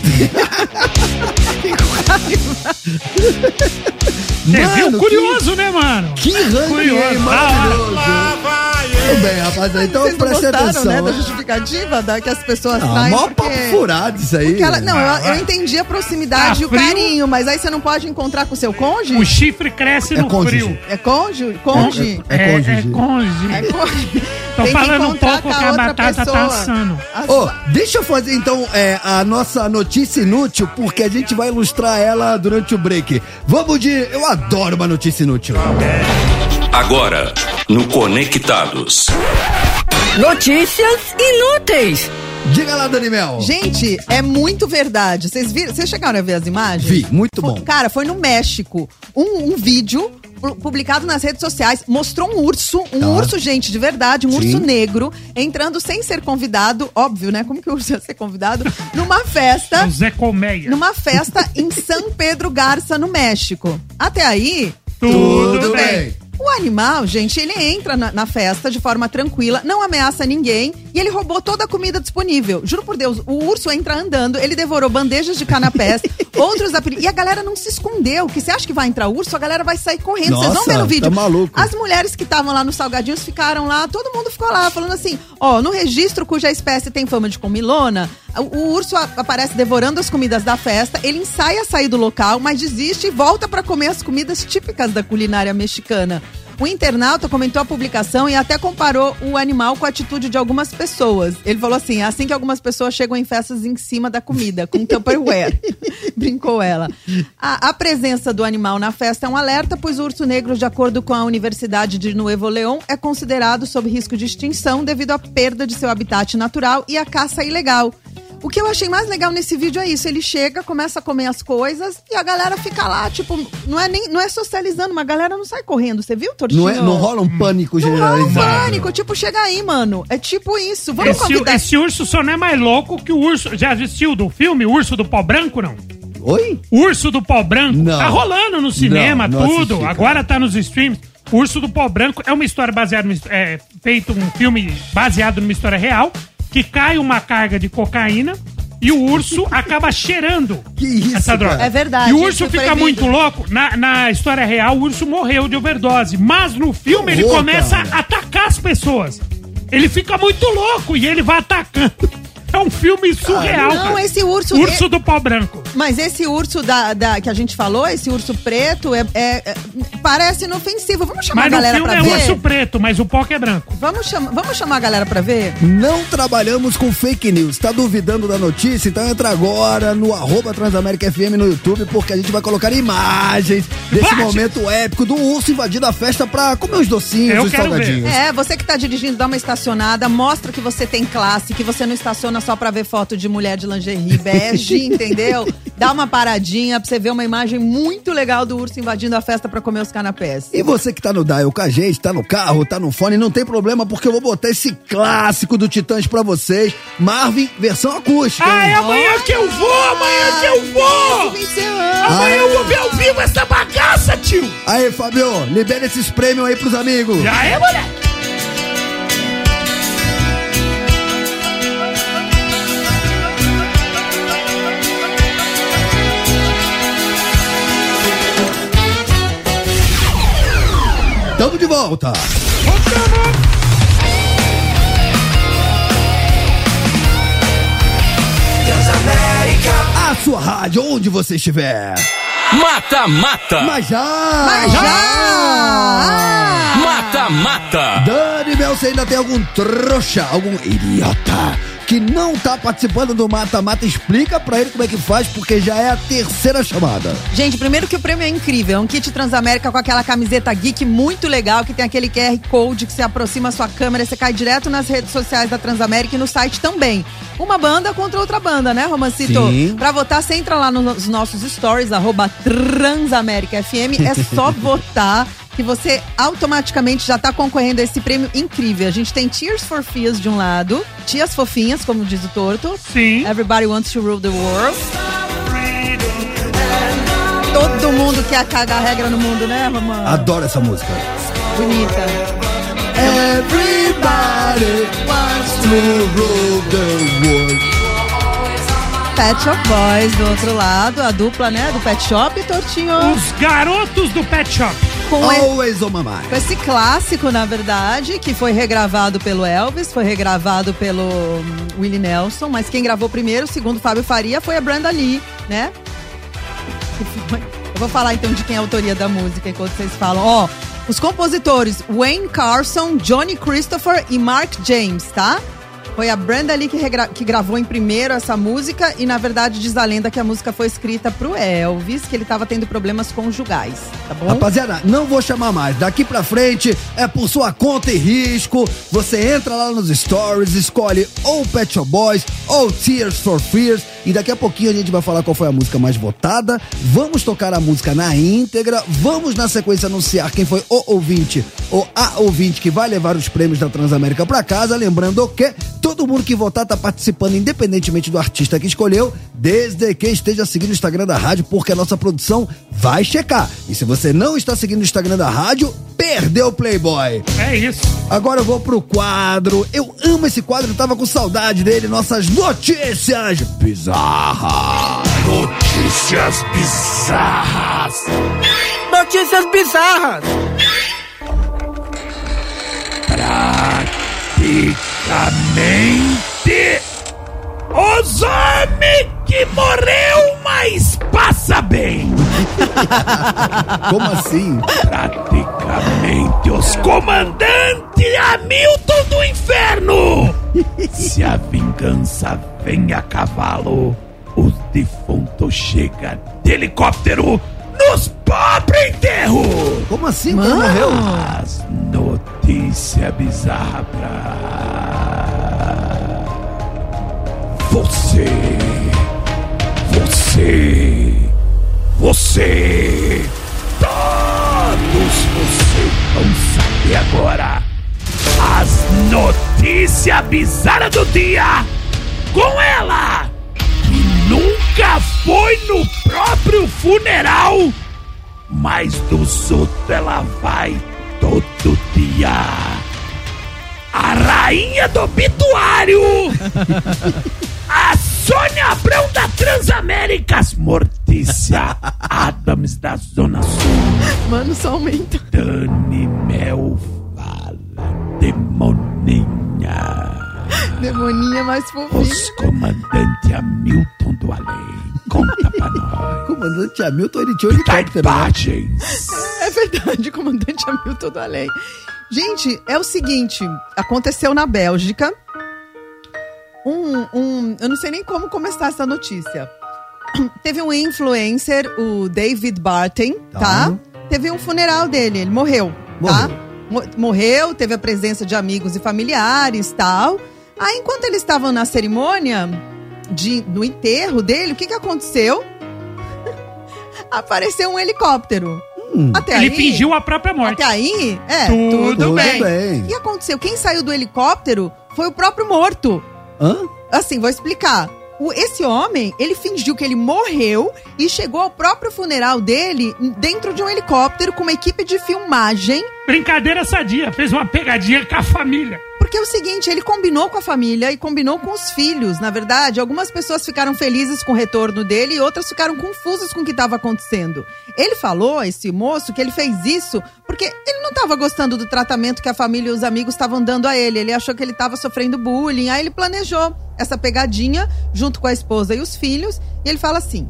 Você viu? Mano, Curioso, né, mano? Que ranking, Curioso. hein? Maravilhoso. Lá vai Tudo bem, rapaziada. Então Vocês preste gostaram, atenção. né, da justificativa da, que as pessoas Ah, traem mó porque... papo furado isso aí. Porque ela- não, Ah, eu, vai. eu entendi a proximidade Tá e o frio? carinho, mas aí você não pode encontrar com o seu cônjuge? O chifre cresce É no cônjuge. frio. É cônjuge? Cônjuge? É cônjuge. É cônjuge. É cônjuge. Tô Tem que falando um pouco que a outra batata tá pessoa. assando. As- Ô, deixa eu fazer então é, a nossa notícia inútil, porque a gente vai ilustrar ela durante o break. Vamos de. Eu adoro uma notícia inútil. Agora, no Conectados. Notícias inúteis. Diga lá, Dani Mel. Gente, é muito verdade. Vocês viram? Vocês chegaram a ver as imagens? Vi, muito Foi- bom. Cara, foi no México. Um, um vídeo pu- publicado nas redes sociais mostrou um urso, um Tá. urso, gente, de verdade, um Sim. urso negro, entrando sem ser convidado, óbvio, né? Como que o urso ia ser convidado? Numa festa. O Zé Colmeia. Numa festa em São Pedro Garça, no México. Até aí, Tudo bem. O animal, gente, ele entra na, na festa de forma tranquila, não ameaça ninguém e ele roubou toda a comida disponível. Juro por Deus, o urso entra andando, ele devorou bandejas de canapés, outros apelidos. E a galera não se escondeu, que você acha que vai entrar urso, a galera vai sair correndo. Vocês vão ver no vídeo. tá maluco. As mulheres que estavam lá nos salgadinhos ficaram lá, todo mundo ficou lá, falando assim: ó, no registro cuja espécie tem fama de comilona, o, o urso a- aparece devorando as comidas da festa, ele ensaia a sair do local, mas desiste e volta pra comer as comidas típicas da culinária mexicana. O internauta comentou a publicação e até comparou o animal com a atitude de algumas pessoas. Ele falou assim: é assim que algumas pessoas chegam em festas em cima da comida, com Tupperware. Brincou ela. A, a presença do animal na festa é um alerta, pois o urso negro, de acordo com a Universidade de Nuevo León, é considerado sob risco de extinção devido à perda de seu habitat natural e à caça ilegal. O que eu achei mais legal nesse vídeo é isso. Ele chega, começa a comer as coisas e a galera fica lá, tipo, não é nem não é socializando, mas a galera não sai correndo. Você viu, Tortinho? Não, é, não rola um pânico Não rola um generalizado. pânico, tipo, chega aí, mano. É tipo isso. Vamos Esse, convidar. esse urso só não é mais louco que o urso. Já assistiu do filme Urso do Pó Branco, não? Oi? Urso do Pó Branco. Não. Tá rolando no cinema, Não, não tudo. assisti. Agora tá nos streams. Urso do Pó Branco é uma história baseada. É, feito um filme baseado numa história real. Que cai uma carga de cocaína. E o urso acaba cheirando Que isso, essa droga. cara? É verdade, E o urso fica proibido. muito louco. Na, na história real, o urso morreu de overdose. Mas no filme ele começa cara. a atacar as pessoas. Ele fica muito louco e ele vai atacando. É um filme surreal. Não, cara. esse urso- Urso do pó branco. Mas esse urso da, da- que a gente falou, esse urso preto, é, é- é- parece inofensivo. Vamos chamar Mas a no galera filme pra é ver? urso preto, mas o pó que é branco. Vamos, chama, vamos chamar a galera pra ver? Não trabalhamos com fake news. Tá duvidando da notícia? Então entra agora no arroba Transamérica FM no YouTube, porque a gente vai colocar imagens desse momento épico do urso invadindo a festa pra comer os docinhos, Eu os salgadinhos. É, você que tá dirigindo, dá uma estacionada, mostra que você tem classe, que você não estaciona só pra ver foto de mulher de lingerie bege, entendeu? Dá uma paradinha pra você ver uma imagem muito legal do urso invadindo a festa pra comer os canapés. E você que tá no dial com a gente, tá no carro, tá no fone, não tem problema, porque eu vou botar esse clássico do Titãs pra vocês. Marvin, versão acústica. Ah, é amanhã que eu vou, amanhã que eu vou! Amanhã eu vou ver ao vivo essa bagaça, tio! Aí, Fabio, libera esses prêmios aí pros amigos. Já é, mulher? Tamo de volta. A sua rádio, onde você estiver. Mata Mata. Mas já! Mas já! Mata Mata. Dani Mel, você ainda tem algum trouxa, algum idiota que não tá participando do Mata Mata? Explica pra ele como é que faz, porque já é a terceira chamada. Gente, primeiro que o prêmio é incrível. É um kit Transamérica com aquela camiseta geek muito legal, que tem aquele QR Code que se aproxima a sua câmera você cai direto nas redes sociais da Transamérica e no site também. Uma banda contra outra banda, né, Romancito? Sim. Pra votar, você entra lá nos nossos stories, arroba Transamérica FM. É só votar que você automaticamente já tá concorrendo a esse prêmio incrível. A gente tem Tears for Fears de um lado, Tias Fofinhas, como diz o Torto. Sim. Everybody Wants to Rule the World. Todo mundo quer cagar a regra no mundo, né, Romano? Adoro essa música. Bonita. Everybody wants to rule the world. Pet Shop Boys do outro lado, a dupla, né, do Pet Shop, Tortinho. Os garotos do Pet Shop. Com, Always on my mind. esse clássico, na verdade, que foi regravado pelo Elvis, foi regravado pelo hum, Willie Nelson, mas quem gravou primeiro, segundo Fábio Faria, foi a Brenda Lee, né? Eu vou falar então de quem é a autoria da música enquanto vocês falam. Ó, os compositores Wayne Carson, Johnny Christopher e Mark James, tá? Foi a Brenda Lee que, regra- que gravou em primeiro essa música e, na verdade, diz a lenda que a música foi escrita pro Elvis, que ele tava tendo problemas conjugais, tá bom? Rapaziada, não vou chamar mais. Daqui pra frente é por sua conta e risco. Você entra lá nos stories, escolhe ou Pet Shop Boys ou Tears for Fears. E daqui a pouquinho a gente vai falar qual foi a música mais votada. Vamos tocar a música na íntegra. Vamos na sequência anunciar quem foi o ouvinte ou a ouvinte que vai levar os prêmios da Transamérica pra casa. Lembrando que todo mundo que votar tá participando independentemente do artista que escolheu, desde que esteja seguindo o Instagram da rádio, porque a nossa produção vai checar. E se você não está seguindo o Instagram da rádio, perdeu o Playboy. É isso. Agora eu vou pro quadro. Eu amo esse quadro, tava com saudade dele. Nossas notícias bizarras. Notícias bizarras. Notícias bizarras. Praticamente. Os homens que morreu, mas passa bem. Como assim? Praticamente os comandantes Hamilton do inferno. Se a vingança vem a cavalo, os defuntos chegam de helicóptero nos pobres enterro. Como assim? O cara morreu? As notícias bizarras pra você, você, você, todos vocês vão saber agora as notícias bizarras do dia com ela que nunca foi no próprio funeral, mas dos outros ela vai todo dia. A rainha do obituário! A Sônia Abrão da Transaméricas, Mortícia Adams da Zona Sul, Mano, só aumenta. Dani Mel fala, Demoninha, Demoninha mais fofinha. os comandante Hamilton do Além, conta pra nós. Comandante Hamilton, ele tinha helicóptero, né? É verdade, comandante Hamilton do Além. Gente, é o seguinte, aconteceu na Bélgica. Um, um, eu não sei nem como começar essa notícia. Teve um influencer, o David Barton, tá? Tá. Teve um funeral dele, ele morreu, tá? Mo- Morreu, teve a presença de amigos e familiares, tal. Aí, enquanto eles estavam na cerimônia de, do enterro dele, o que que aconteceu? Apareceu um helicóptero. Até Ele aí, fingiu a própria morte. Até aí, é, Tudo tudo, bem. bem. O que aconteceu? Quem saiu do helicóptero foi o próprio morto. Hã? Assim, vou explicar. O- esse homem, ele fingiu que ele morreu e chegou ao próprio funeral dele dentro de um helicóptero com uma equipe de filmagem. Brincadeira sadia, fez uma pegadinha com a família. Porque é o seguinte, ele combinou com a família e combinou com os filhos. Na verdade, algumas pessoas ficaram felizes com o retorno dele e outras ficaram confusas com o que estava acontecendo. Ele falou, esse moço, que ele fez isso porque ele não estava gostando do tratamento que a família e os amigos estavam dando a ele. Ele achou que ele estava sofrendo bullying. Aí ele planejou essa pegadinha junto com a esposa e os filhos. E ele fala assim: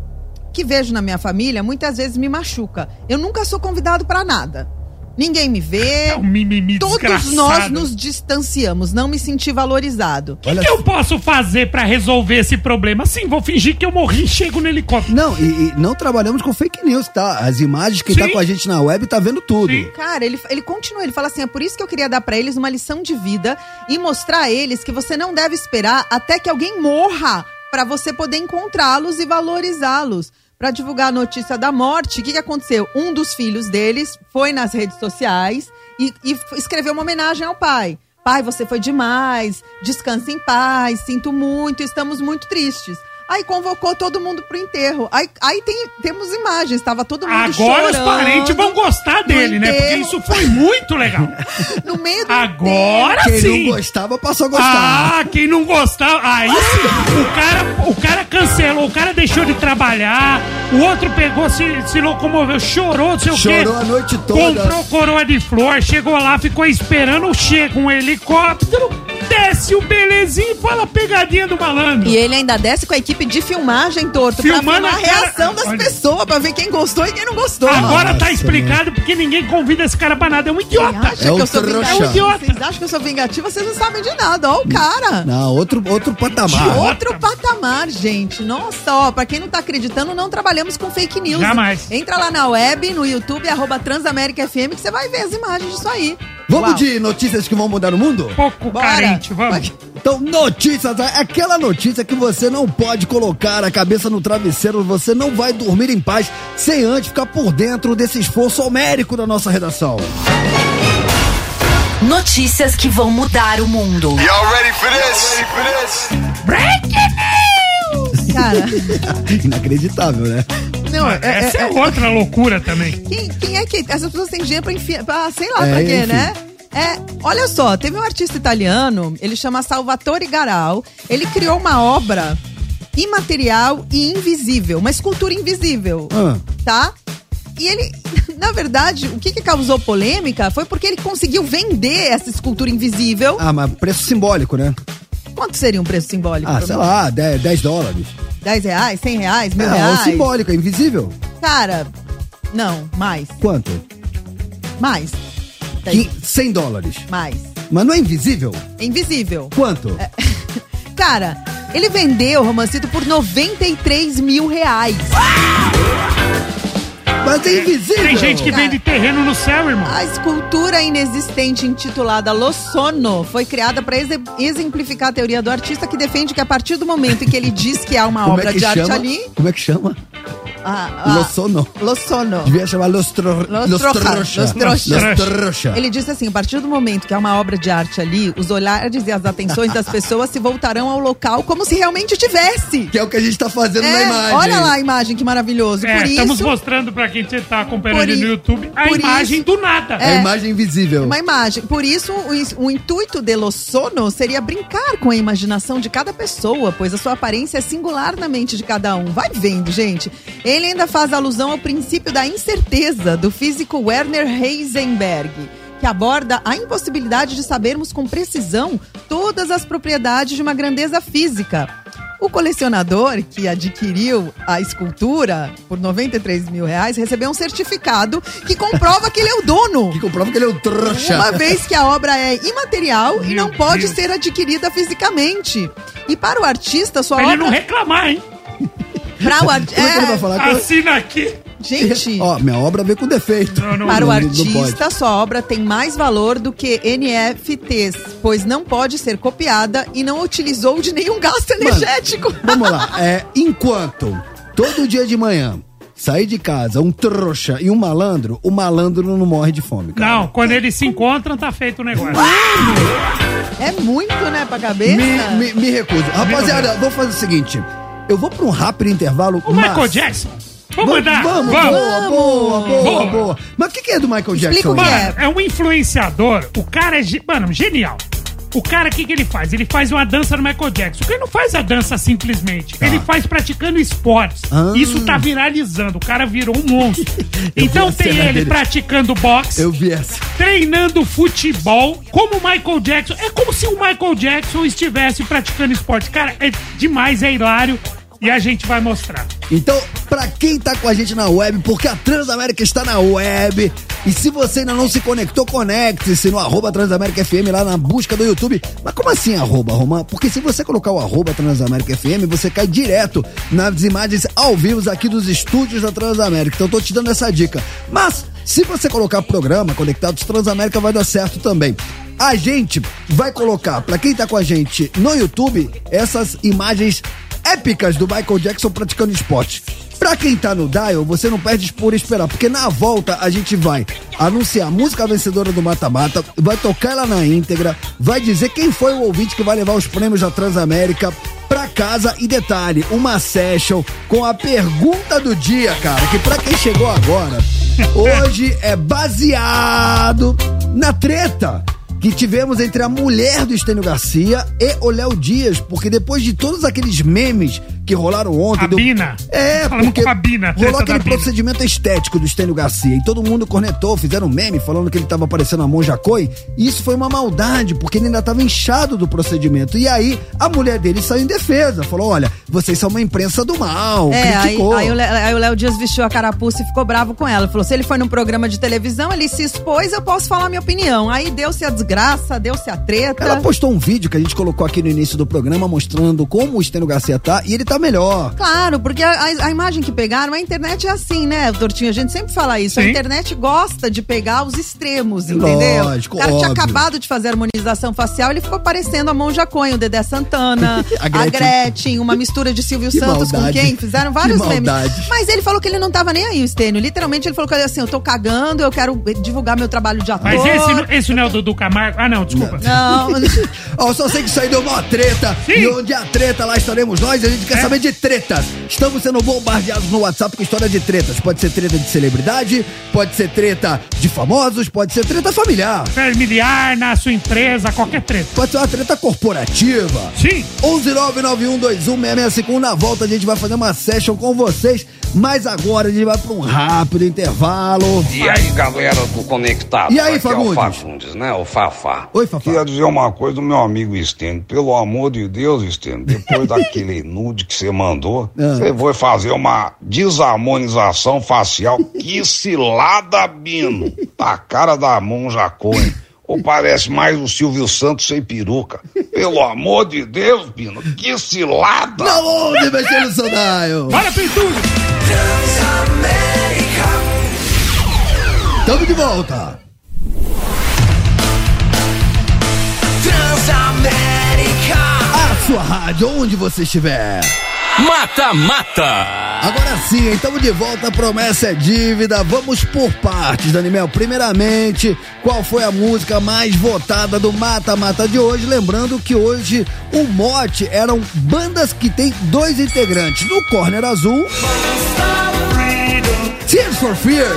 que vejo na minha família muitas vezes me machuca. Eu nunca sou convidado para nada. Ninguém me vê. É um mimimi Todos desgraçado. nós nos distanciamos, não me senti valorizado. O que, que eu posso fazer pra resolver esse problema? Sim, vou fingir que eu morri e chego no helicóptero. Não, e, e não trabalhamos com fake news, tá? As imagens, quem tá Sim. com a gente na web tá vendo tudo. Sim. Cara, ele, ele continua, ele fala assim: é por isso que eu queria dar pra eles uma lição de vida e mostrar a eles que você não deve esperar até que alguém morra pra você poder encontrá-los e valorizá-los. Pra divulgar a notícia da morte, o que, que aconteceu? Um dos filhos deles foi nas redes sociais e, e escreveu uma homenagem ao pai. Pai, você foi demais, descanse em paz, sinto muito, estamos muito tristes. Aí convocou todo mundo pro enterro. Aí, aí tem, temos imagens, tava todo mundo Agora os chorando. parentes vão gostar dele, né? Porque enterro. isso foi muito legal. No meio do Agora Quem sim. não gostava passou a gostar. Ah, quem não gostava. Aí sim. O cara, o cara cancelou, o cara deixou de trabalhar. O outro pegou, se, se locomoveu, chorou, não sei o quê. Chorou a noite toda. Comprou coroa de flor, chegou lá, ficou esperando. Chega um helicóptero, desce o belezinho e fala pegadinha do malandro. E ele ainda desce com a equipe de filmagem torto Filmando pra filmar a cara- reação das Olha, pessoas pra ver quem gostou e quem não gostou. Agora tá Nossa, explicado porque ninguém convida esse cara pra nada. É um idiota. Acha É que um eu sou trouxa. vingativa? É um idiota. Vocês acham que eu sou vingativa? Vocês não sabem de nada. Ó o cara. Não, outro, outro patamar. Outro patamar, gente. Nossa, ó, pra quem não tá acreditando, não trabalhamos com fake news. Jamais. Entra lá na web, no YouTube, arroba Transamérica FM, que você vai ver as imagens disso aí. Vamos Uau. de notícias que vão mudar o mundo? Pouco Bora. carente, vamos. Então, notícias, é aquela notícia que você não pode colocar a cabeça no travesseiro, você não vai dormir em paz sem antes ficar por dentro desse esforço homérico da nossa redação. Notícias que vão mudar o mundo. Cara, Inacreditável, né? Não, é, Essa é- é, outra loucura também. Quem, quem é que. Essas pessoas têm dinheiro pra enfiar. Pra, sei lá É, pra quê, enfim. né? É, olha só, teve um artista italiano, ele chama Salvatore Garal. Ele criou uma obra imaterial e invisível, uma escultura invisível, Ah, tá? E ele, na verdade, o que, que causou polêmica foi porque ele conseguiu vender essa escultura invisível. ah, mas preço simbólico, né? Quanto seria um preço simbólico? Ah, sei lá, 10, 10 dólares. 10 reais, 100 reais, mil É, é reais? simbólico, é invisível. Cara, não, mais, Quanto? mais, Quin- 100 dólares. mais. Mas não é invisível? É invisível. Quanto? Cara, ele vendeu o romancito por 93 mil reais. Mas é invisível! Tem gente que vende terreno no céu, irmão. A escultura inexistente intitulada Lo Sono foi criada para exemplificar a teoria do artista que defende que a partir do momento em que ele diz que há uma Como obra é de arte chama? ali. Como é que chama? A- a- Lo Sono. Lo Sono. Devia chamar Los, tro... Los Los Troja. Trouxa. Los Trouxa. Los Trouxa. Ele disse assim: a partir do momento que há uma obra de arte ali, os olhares e as atenções das pessoas se voltarão ao local como se realmente tivesse. Que é o que a gente tá fazendo na É, imagem. olha lá a imagem, que maravilhoso. É, Por estamos isso, mostrando pra quem você tá acompanhando no YouTube a imagem isso- do nada. É a imagem invisível. uma imagem. Por isso, o, o intuito de Lo Sono seria brincar com a imaginação de cada pessoa, pois a sua aparência é singular na mente de cada um. Vai vendo, gente. Ele ainda faz alusão ao princípio da incerteza do físico Werner Heisenberg, que aborda a impossibilidade de sabermos com precisão todas as propriedades de uma grandeza física. O colecionador que adquiriu a escultura por 93 mil reais recebeu um certificado que comprova que ele é o dono. Que comprova que ele é o trouxa. Uma vez que a obra é imaterial e Meu não pode Deus. ser adquirida fisicamente. E para o artista, sua Pra ele obra. não reclamar, hein? Para o artista. É que- Assina aqui. Gente, Ó, minha obra veio com defeito. Não, não, para o não, pode. artista, sua obra tem mais valor do que NFTs, pois não pode ser copiada e não utilizou de nenhum gasto energético. Vamos lá. É, enquanto todo dia de manhã sair de casa um trouxa e um malandro, o malandro não morre de fome, cara. Não, quando eles se encontram, tá feito o negócio. É muito, né, pra cabeça? Me, me, me recuso. Rapaziada, vou fazer o seguinte. Eu vou pra um rápido intervalo. O mas- Michael Jackson. Vamos Vamos, mandar. vamos, vamos. boa, boa, boa, Boa. boa. Mas o que, que é do Michael Explica Jackson? o que aí? é. Mano, é um influenciador. O cara é, ge- mano, genial. O cara, o que, que ele faz? Ele faz uma dança no Michael Jackson. Ele não faz a dança simplesmente. Ele faz praticando esportes. Ah. Isso tá viralizando. O cara virou um monstro. Então tem ele dele. praticando boxe, Eu vi essa. treinando futebol, como o Michael Jackson. É como se o Michael Jackson estivesse praticando esporte. Cara, é demais, é hilário. E a gente vai mostrar. Então, pra quem tá com a gente na web, porque a Transamérica está na web, e se você ainda não se conectou, conecte-se no arroba Transamérica FM lá na busca do YouTube. Mas como assim arroba, Romã? Porque se você colocar o arroba Transamérica FM, você cai direto nas imagens ao vivo aqui dos estúdios da Transamérica. Então tô te dando essa dica. Mas, se você colocar programa Conectados Transamérica, vai dar certo também. A gente vai colocar, pra quem tá com a gente no YouTube, essas imagens épicas do Michael Jackson praticando esporte. Pra quem tá no Dial, você não perde por esperar, porque na volta a gente vai anunciar a música vencedora do Mata Mata, vai tocar ela na íntegra, vai dizer quem foi o ouvinte que vai levar os prêmios da Transamérica pra casa e detalhe, uma session com a pergunta do dia, cara, que pra quem chegou agora, hoje é baseado na treta que tivemos entre a mulher do Estênio Garcia e o Léo Dias, porque depois de todos aqueles memes que rolaram ontem. A deu-. É, Falamos porque com a Bina, a treta rolou aquele procedimento estético do Estênio Garcia. E todo mundo cornetou, fizeram meme falando que ele tava parecendo a Monja Coi. E isso foi uma maldade, porque ele ainda tava inchado do procedimento. E aí, a mulher dele saiu em defesa. Falou, olha, vocês são uma imprensa do mal. É, aí, criticou. aí aí o Léo Dias vestiu a carapuça e ficou bravo com ela. Falou: se ele foi num programa de televisão, ele se expôs, eu posso falar minha opinião. Aí deu-se a desgraça, deu-se a treta. Ela postou um vídeo que a gente colocou aqui no início do programa mostrando como o Estênio Garcia tá e ele tá melhor. Claro, porque a, a- a imagem que pegaram, a internet é assim, né, Tortinho? A gente sempre fala isso. A Sim. internet gosta de pegar os extremos, entendeu? Lógico, o cara tinha óbvio. acabado de fazer a harmonização facial, ele ficou parecendo a Monja Coen, o Dedé Santana, A a, Gretchen. Gretchen. uma mistura de Silvio Que Santos maldade. com quem? Fizeram vários Que memes. Mas ele falou que ele não tava nem aí, o Stênio. Literalmente, ele falou que assim, eu tô cagando, eu quero divulgar meu trabalho de ator. Mas esse, esse não é o Dudu Camargo? Ah, não, desculpa. Não. Ó, só sei que isso aí deu uma treta. E onde há treta, lá estaremos nós. A gente quer saber de tretas. Estamos sendo bombardeados no WhatsApp com história de tretas. Pode ser treta de celebridade, pode ser treta de famosos, pode ser treta familiar. Familiar, na sua empresa, qualquer treta. Pode ser uma treta corporativa. Sim. 11991216651. Na volta a gente vai fazer uma session com vocês. Mas agora a gente vai para um rápido intervalo. E aí, galera do Conectado? E aí, Aqui é o Fagundes? Fagundes, né? O Fafá. Oi, Fafá. Queria dizer uma coisa do meu amigo Estênio. Pelo amor de Deus, Estênio, depois daquele nude que você mandou, Ah. você foi fazer uma desarmonização facial. Que cilada, Bino! Tá a cara da Monja Coen. Ou parece mais o Silvio Santos sem peruca. Pelo amor de Deus, Bino, que cilada! Não onde mexer no Sonaio? Bora, Pintudo! Tamo de volta. Transamérica. A sua rádio, onde você estiver. Mata Mata. Agora sim, estamos de volta. Promessa é dívida. Vamos por partes, Daniel. Primeiramente, qual foi a música mais votada do Mata Mata de hoje? Lembrando que hoje o mote eram bandas que tem dois integrantes. No Corner Azul, Tears for Fears.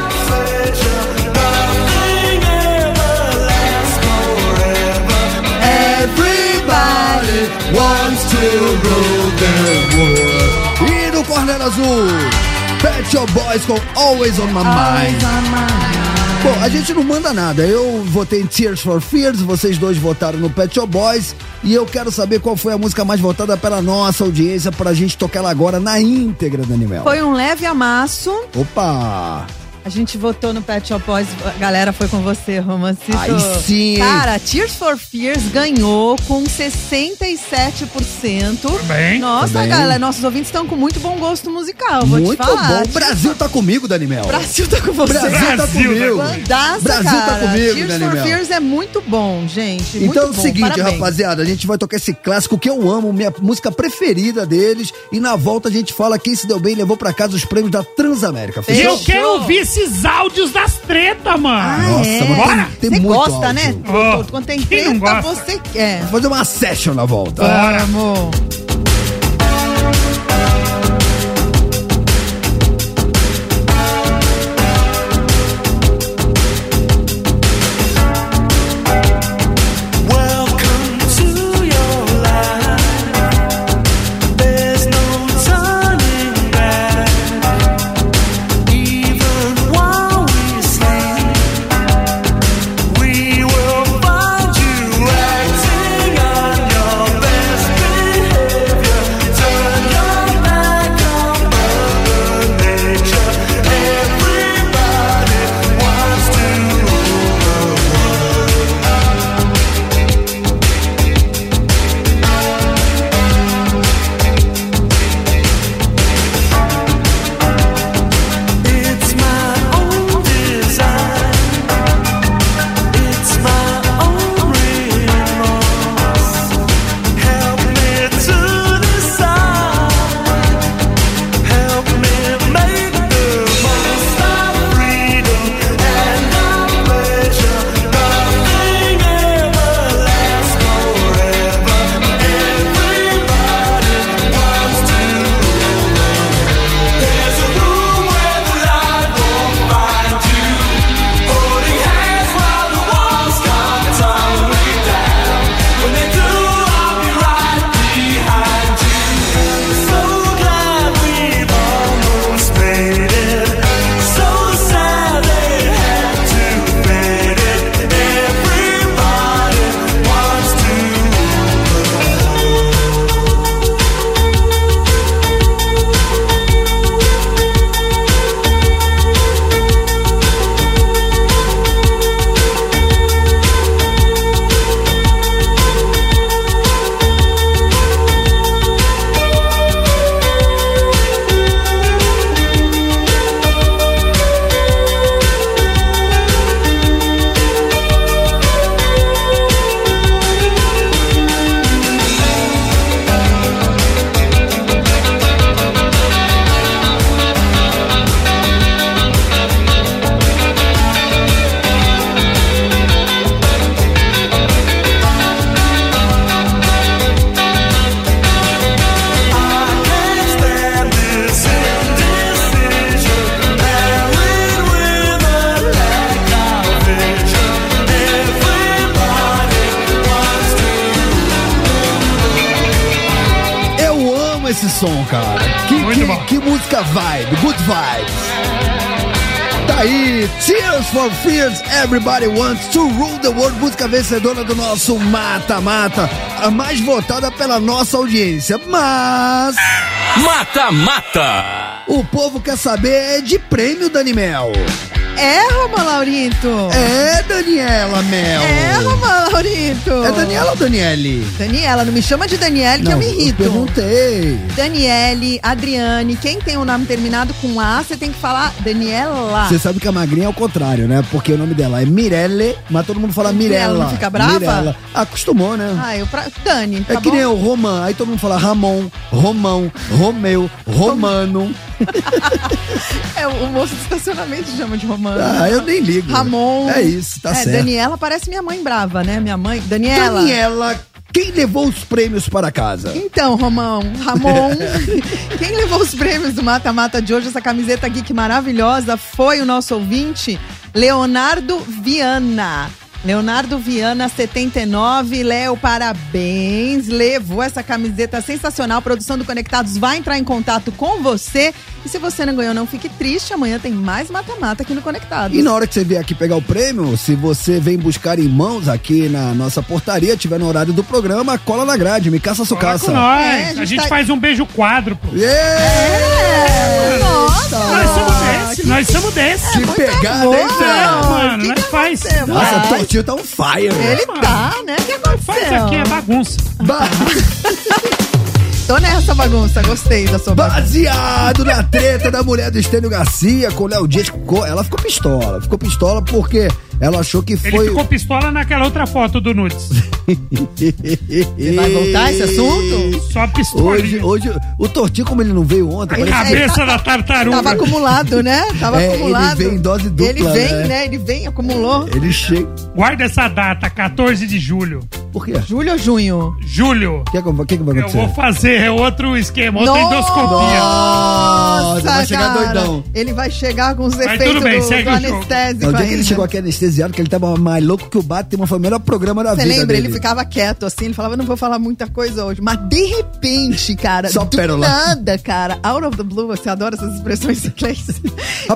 Everybody wants to rule world. Corner Azul, Pet Shop Boys com Always on My Mind. Bom, a gente não manda nada. Eu votei em Tears for Fears, vocês dois votaram no Pet Shop Boys. E eu quero saber qual foi a música mais votada pela nossa audiência pra gente tocar ela agora na íntegra, Daniel. Foi um leve amasso. Opa! A gente votou no Pet Shop Boys, a galera foi com você, Romancito. Aí sim, hein? Cara, Tears for Fears ganhou com 67%. bem. Nossa, Tá bem. galera, nossos ouvintes estão com muito bom gosto musical, vou Muito te falar. bom. O Brasil tá comigo, Daniel. O Brasil tá com você. Brasil tá comigo. Bandaça, Brasil tá cara. comigo, Tears Daniel. for Fears é muito bom, gente. Então muito é o seguinte, Parabéns. rapaziada, a gente vai tocar esse clássico que eu amo, minha música preferida deles, e na volta a gente fala quem se deu bem e levou pra casa os prêmios da Transamérica. Fechou? eu quero ouvir esses áudios das tretas, mano. Ah, Nossa, é. mas Bora. tem, muito gosta, áudio. né? Oh, Quando tem quem não treta, gosta? você quer. Vou fazer uma session na volta. Bora. Amor. Tá aí, Tears for Fears, Everybody Wants to Rule the World, música vencedora do nosso Mata Mata, a mais votada pela nossa audiência. Mas Mata Mata. o povo quer saber de prêmio, Dani Mel. É, Roma Laurito? É, Daniela Mel. É, Roma Laurito? É Daniela ou Daniele? Daniela, não me chama de Daniele que Não, eu me eu irrito. perguntei. Daniele, Adriane, quem tem o nome terminado com A, você tem que falar Daniela. Você sabe que a magrinha é o contrário, né? Porque o nome dela é Mirelle, mas todo mundo fala Mirella, não fica brava? Mirella. Acostumou, né? Ah, eu pra... Dani, tá é que bom? nem o Roman, aí todo mundo fala Ramon, Romão, Romeu, Romano. É, o moço do estacionamento chama de Romano. Ah, eu nem ligo. Ramon. É isso, tá é, certo. Daniela parece minha mãe brava, né? Minha mãe. Daniela. Daniela, quem levou os prêmios para casa? Então, Romão, Ramon, quem levou os prêmios do Mata Mata de hoje, essa camiseta geek maravilhosa, foi o nosso ouvinte, Leonardo Viana. Leonardo Viana, 79. Léo, parabéns. Levou essa camiseta sensacional. A produção do Conectados vai entrar em contato com você. E se você não ganhou, não fique triste. Amanhã tem mais mata-mata aqui no Conectados. E na hora que você vier aqui pegar o prêmio, se você vem buscar em mãos aqui na nossa portaria, tiver no horário do programa, cola na grade, me caça sucaça. com nós. É, a a gente gente tá- faz um beijo quadro, pô. É, nossa. Nós somos desse, nós somos desse. Que pegada, hein? É, mano, que nós que faz. Nossa, o Tortinho tá um fire. Ele tá, né? O que aconteceu? Faz aqui, é bagunça. Ba- Tô nessa bagunça, gostei da sua bagunça. Baseado na treta da mulher do Estênio Garcia com o Léo Dias, ela ficou pistola. Ficou pistola porque ela achou que Ele foi. ficou pistola naquela outra foto do Nudes. Você vai voltar esse assunto? Só pistola. Hoje, hoje, o Tortinho, como ele não veio ontem, A cabeça da tartaruga. Tava acumulado, né? Tava É, ele acumulado. vem em dose dupla, Ele vem, né? né? Ele vem, acumulou. ele chega. Guarda essa data, 14 de julho. Por quê? Julho ou junho? Julho. O que, é que, o que vai Eu acontecer? vou fazer outro esquema, outra endoscopia. Nossa, vai chegar cara. doidão. Ele vai chegar com os Mas efeitos tudo bem, do, do anestésico No dia que ele chegou aqui anestesiado, que ele tava mais louco que o Batman, foi o melhor programa da Você vida lembra? dele. Ele ficava quieto assim, ele falava, não vou falar muita coisa hoje. Mas de repente, cara, Só do pérola. nada, cara, out of the blue, você adora essas expressões em inglês.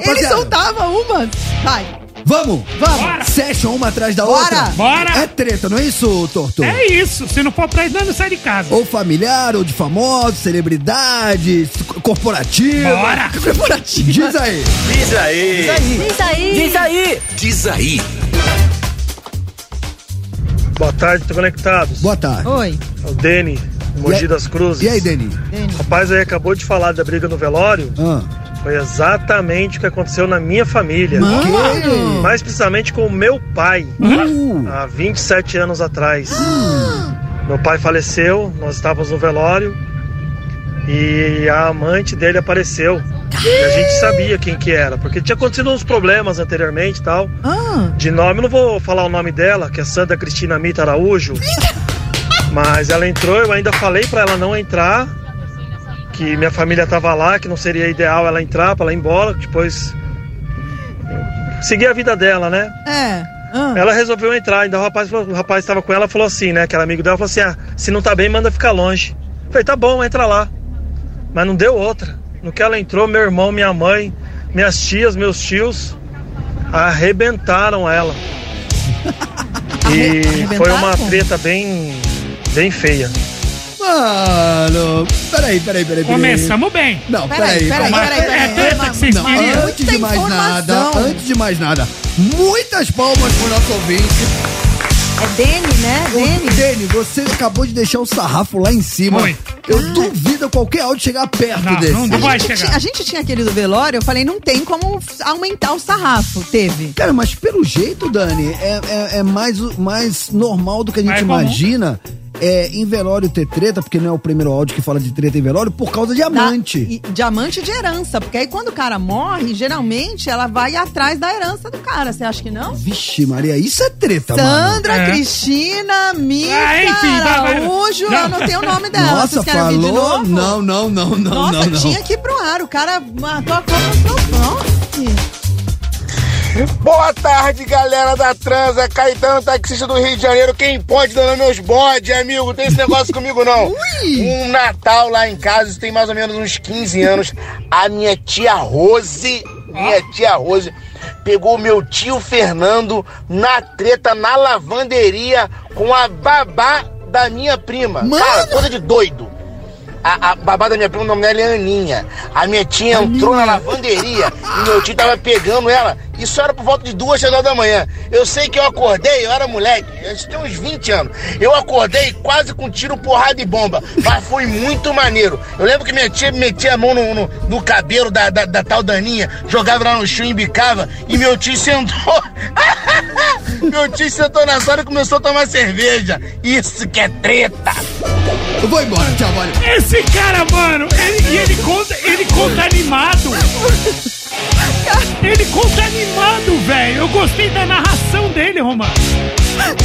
Ele soltava umas. Vai, Vamos! vamos. Bora. Session uma atrás da Bora. outra? Bora. É treta, não é isso, Torto? É isso. Se não for pra não sai de casa. Ou familiar, ou de famosos, celebridades, corporativa. Bora. Corporativo. Diz aí. Diz aí. Diz aí. Diz aí. Diz aí. Boa tarde, tô conectados. Boa tarde. Oi, É o Deni, Mogi aí- das Cruzes. E aí, Deni? Dani. Rapaz, aí acabou de falar da briga no velório. Ah. Foi exatamente o que aconteceu na minha família. Mano. Mais precisamente com o meu pai, Uh, há 27 anos atrás. Meu pai faleceu, nós estávamos no velório e a amante dele apareceu. E a gente sabia quem que era, porque tinha acontecido uns problemas anteriormente e tal. Ah, De nome, não vou falar o nome dela, que é Sandra Cristina Mita Araújo. Mas ela entrou, eu ainda falei pra ela não entrar, que minha família tava lá, que não seria ideal ela entrar, pra ela ir embora, depois seguir a vida dela, né? é. Ah. Ela resolveu entrar, ainda o rapaz, o rapaz estava com ela, falou assim, né? Que era amigo dela, falou assim: ah, se não tá bem, manda ficar longe. Eu falei, tá bom, entra lá. Mas não deu outra. No que ela entrou, meu irmão, minha mãe, minhas tias, meus tios arrebentaram ela. E foi uma treta bem, bem feia. Mano, peraí, peraí, peraí. peraí. Começamos bem. Não, Peraí, peraí. peraí, peraí, peraí. é treta que vocês Não, queriam. antes de mais nada, antes de mais nada, muitas palmas pro nosso ouvinte. É Dene, né? Dene. Dene, você acabou de deixar o sarrafo lá em cima. Foi. Eu duvido qualquer áudio chegar perto Não, desse. não vai A gente, chegar. tinha- a gente tinha aquele do velório, eu falei, não tem como aumentar o sarrafo. Teve. Cara, mas pelo jeito, Dani, é, é, é mais, mais normal do que a gente é comum. É, em velório ter treta, porque não é o primeiro áudio que fala de treta em velório, por causa de Da- amante. e- diamante de herança. Porque aí quando o cara morre, geralmente ela vai atrás da herança do cara. Você acha que não? Vixe, Maria, isso é treta, mano. Sandra, É. Cristina, Mita, Ah, enfim, vai. Araújo, Não. eu não tenho o nome dela. Nossa, Vocês querem ouvir de falou? novo? Não, não, não, não, Nossa, não, não. tinha que ir pro ar. O cara matou a cobra no. Boa tarde, galera da Transa. Caetano, taxista do Rio de Janeiro. Quem pode dando meus bodes, amigo? Tem esse negócio comigo, não. Um Natal lá em casa, isso tem mais ou menos uns 15 anos. A minha tia Rose, minha tia Rose, pegou meu tio Fernando na treta na lavanderia com a babá da minha prima. Cara, coisa de doido. A, a babá da minha prima, o nome dela é Aninha. A minha tia entrou na lavanderia e meu tio tava pegando ela. Isso era por volta de duas, três horas da manhã. Eu sei que eu acordei, eu era moleque, eu tinha uns 20 anos. Eu acordei quase com tiro, porrada e bomba. Mas foi muito maneiro. Eu lembro que minha tia metia a mão no, no, no cabelo da, da, da tal Daninha, jogava lá no chão e bicava. E meu tio sentou. meu tio sentou na sala e começou a tomar cerveja. Isso que é treta. Eu vou embora, tchau, valeu. Esse cara, mano, ele, e ele conta, ele conta animado. Ele conta animado, velho. Eu gostei da narração dele, Romano.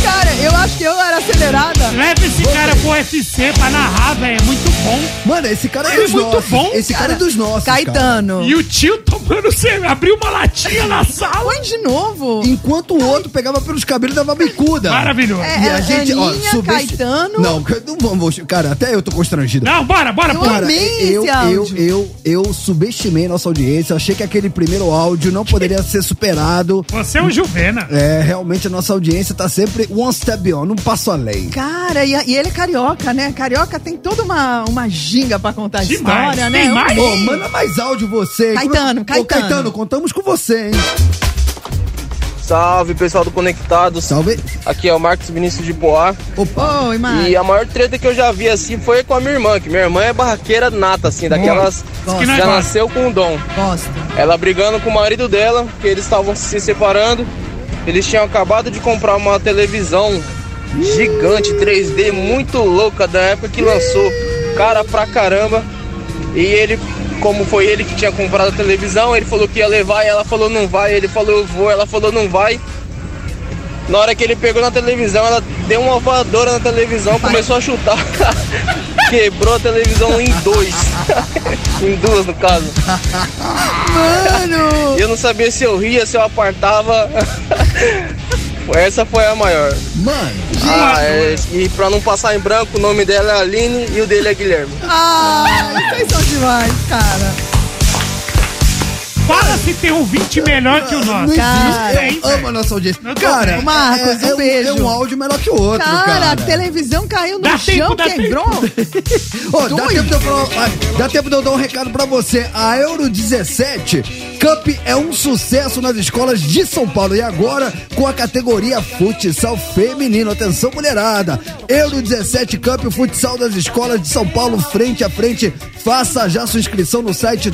Cara, eu acho que eu era acelerada. Leva esse cara pro UFC pra narrar, velho. É muito bom. Mano, esse cara é Ele dos é muito nossos. bom. Esse cara, é dos nossos. Caetano. E o tio tomando cerveja. Abriu uma latinha na sala. Põe de novo. Enquanto o outro pegava pelos cabelos e dava bicuda. Maravilhoso. E É, a gente, ó, Aninha, subesti- Caetano. Não, não vamos. Cara, até eu tô constrangido. Não, bora, bora, Eu bora. Cara, amei eu, esse eu, eu, eu subestimei nossa audiência. Eu achei que aquele primeiro áudio não poderia ser superado. Você é um Juvena. É, realmente a nossa audiência tá sempre one step beyond, um passo além. Cara, e, e ele é carioca, né? Carioca tem toda uma, uma ginga pra contar Demais. história, Tem né? mais? Ô, manda mais áudio você. Caetano, Ô, Caetano. Caetano, contamos com você, hein? Salve pessoal do Conectados. Salve. Aqui é o Marcos Vinícius de Poá. Opa. Oi, Mari. E a maior treta que eu já vi assim foi com a minha irmã, que minha irmã é barraqueira nata, assim, daquelas que nós já gosta. nasceu com o dom. Gosto. Ela brigando com o marido dela, que eles estavam se separando. Eles tinham acabado de comprar uma televisão gigante 3D, muito louca da época que lançou. Cara pra caramba. E ele, como foi ele que tinha comprado a televisão, ele falou que ia levar e ela falou não vai. Ele falou eu vou, ela falou não vai. Na hora que ele pegou na televisão, ela deu uma voadora na televisão, começou a chutar. Quebrou a televisão em dois. em duas, no caso. Mano! Eu não sabia se eu ria, se eu apartava. Essa foi a maior. Mano, Ah, é, e pra não passar em branco, o nome dela é Aline e o dele é Guilherme. Ah, vocês são demais, cara. Fala se tem ouvinte melhor que o não nosso. existe. Cara, tem, eu amo a nossa audiência. Eu Cara. Marcos, é, um é, um, beijo. é um áudio melhor que o outro, Cara, cara. a televisão caiu no Dá chão, tempo, dá quebrou. Ó, dá, tempo de eu falar- ah, dá tempo de eu dar um recado pra você. A Euro 17 Cup é um sucesso nas escolas de São Paulo e agora com a categoria futsal feminino. Atenção, mulherada. Euro 17 Cup, o futsal das escolas de São Paulo, frente a frente. Faça já sua inscrição no site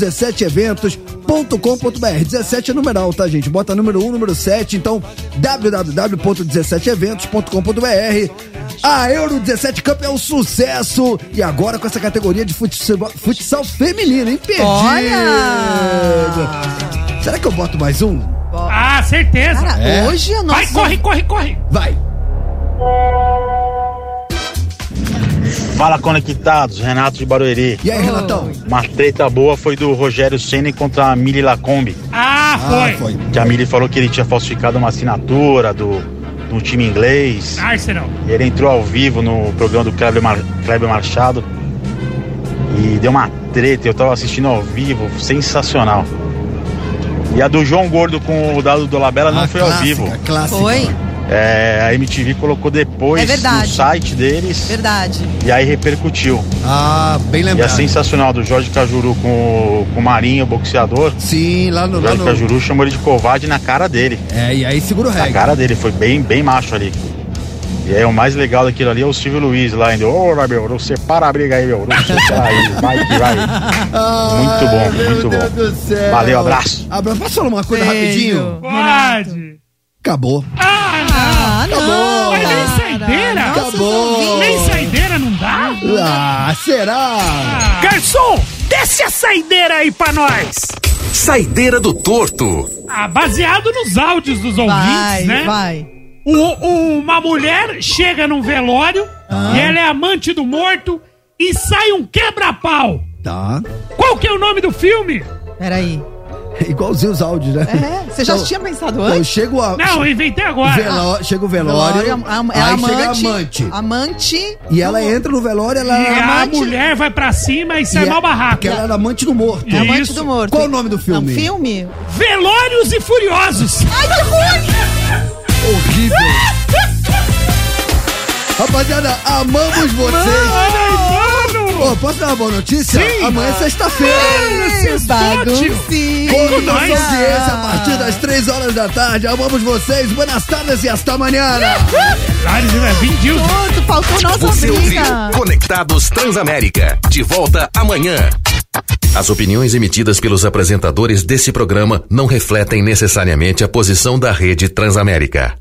www.17eventos.com.br. 17 é numeral, tá, gente? Bota número 1, número 7. Então, www.17eventos.com.br. A Euro 17 Cup é um sucesso. E agora com essa categoria de futsal, futsal feminino, imperdível. Olha! Será que eu boto mais um? Ah, certeza. Cara, É. hoje a nossa... Vai, corre, corre, corre. Vai. Fala conectados, Renato de Barueri. E aí, Renatão? Uma treta boa foi do Rogério Ceni contra a Mili Lacombe. Ah, foi. Ah, foi. Que a Mili falou que ele tinha falsificado uma assinatura do, do time inglês. Arsenal. E ele entrou ao vivo no programa do Kleber, Mar, Kleber Machado. E deu uma treta, eu tava assistindo ao vivo, sensacional. E a do João Gordo com o dado do Labela não Ah, foi ao clássica, vivo. Clássica. Foi? É, a MTV colocou depois É no site deles Verdade. e aí repercutiu. Ah, bem E a lembrado. sensacional do Jorge Cajuru com, o- com o Marinho, o boxeador. Sim, lá no. O Lá Jorge no... Cajuru chamou ele de covarde na cara dele. É, e aí segura o Na reggae. cara dele, foi bem, bem macho ali. E aí o mais legal daquilo ali é o Silvio Luiz lá indo, ô meu, não separa a briga aí, meu. Não separa aí, vai que vai. Muito bom, meu muito Deus bom. do céu. Valeu, abraço. Abraço. Posso falar uma coisa rapidinho? Pode. Acabou. Ah, não. Ah. Acabou. Mas nem saideira. Acabou. Nem saideira não dá? Ah, será? Garçom, desce a saideira aí pra nós. Saideira do torto. Ah, baseado nos áudios dos ouvintes, Vai, né? vai. O- o- uma mulher chega num velório e ela é amante do morto e sai um quebra-pau. Tá. Qual que é o nome do filme? Peraí. Igualzinho os áudios, né? É, você já Então, tinha pensado então antes? chego a. Não, eu inventei agora. Veló- chega o velório. Velório, am- é aí amante, chega a amante. Amante. E ela entra no velório, ela E é a amante. mulher vai pra cima e e sai é- mal barraco. Porque ela era amante do morto. É amante do morto. Qual o nome do filme? É um filme? Velórios e Furiosos. Ai, que ruim! Horrível. Rapaziada, amamos vocês. Aí, mano. Ô, posso dar uma boa notícia? Sim. Amanhã é sexta-feira. Baguncinha. Com nossa audiência a partir das 3 horas da tarde. Amamos vocês. Buenas tardes e hasta amanhã. Lares vai vir Dilson. Pronto, faltou nossa Você ouviu briga. Conectados Transamérica. De volta amanhã. As opiniões emitidas pelos apresentadores desse programa não refletem necessariamente a posição da rede Transamérica.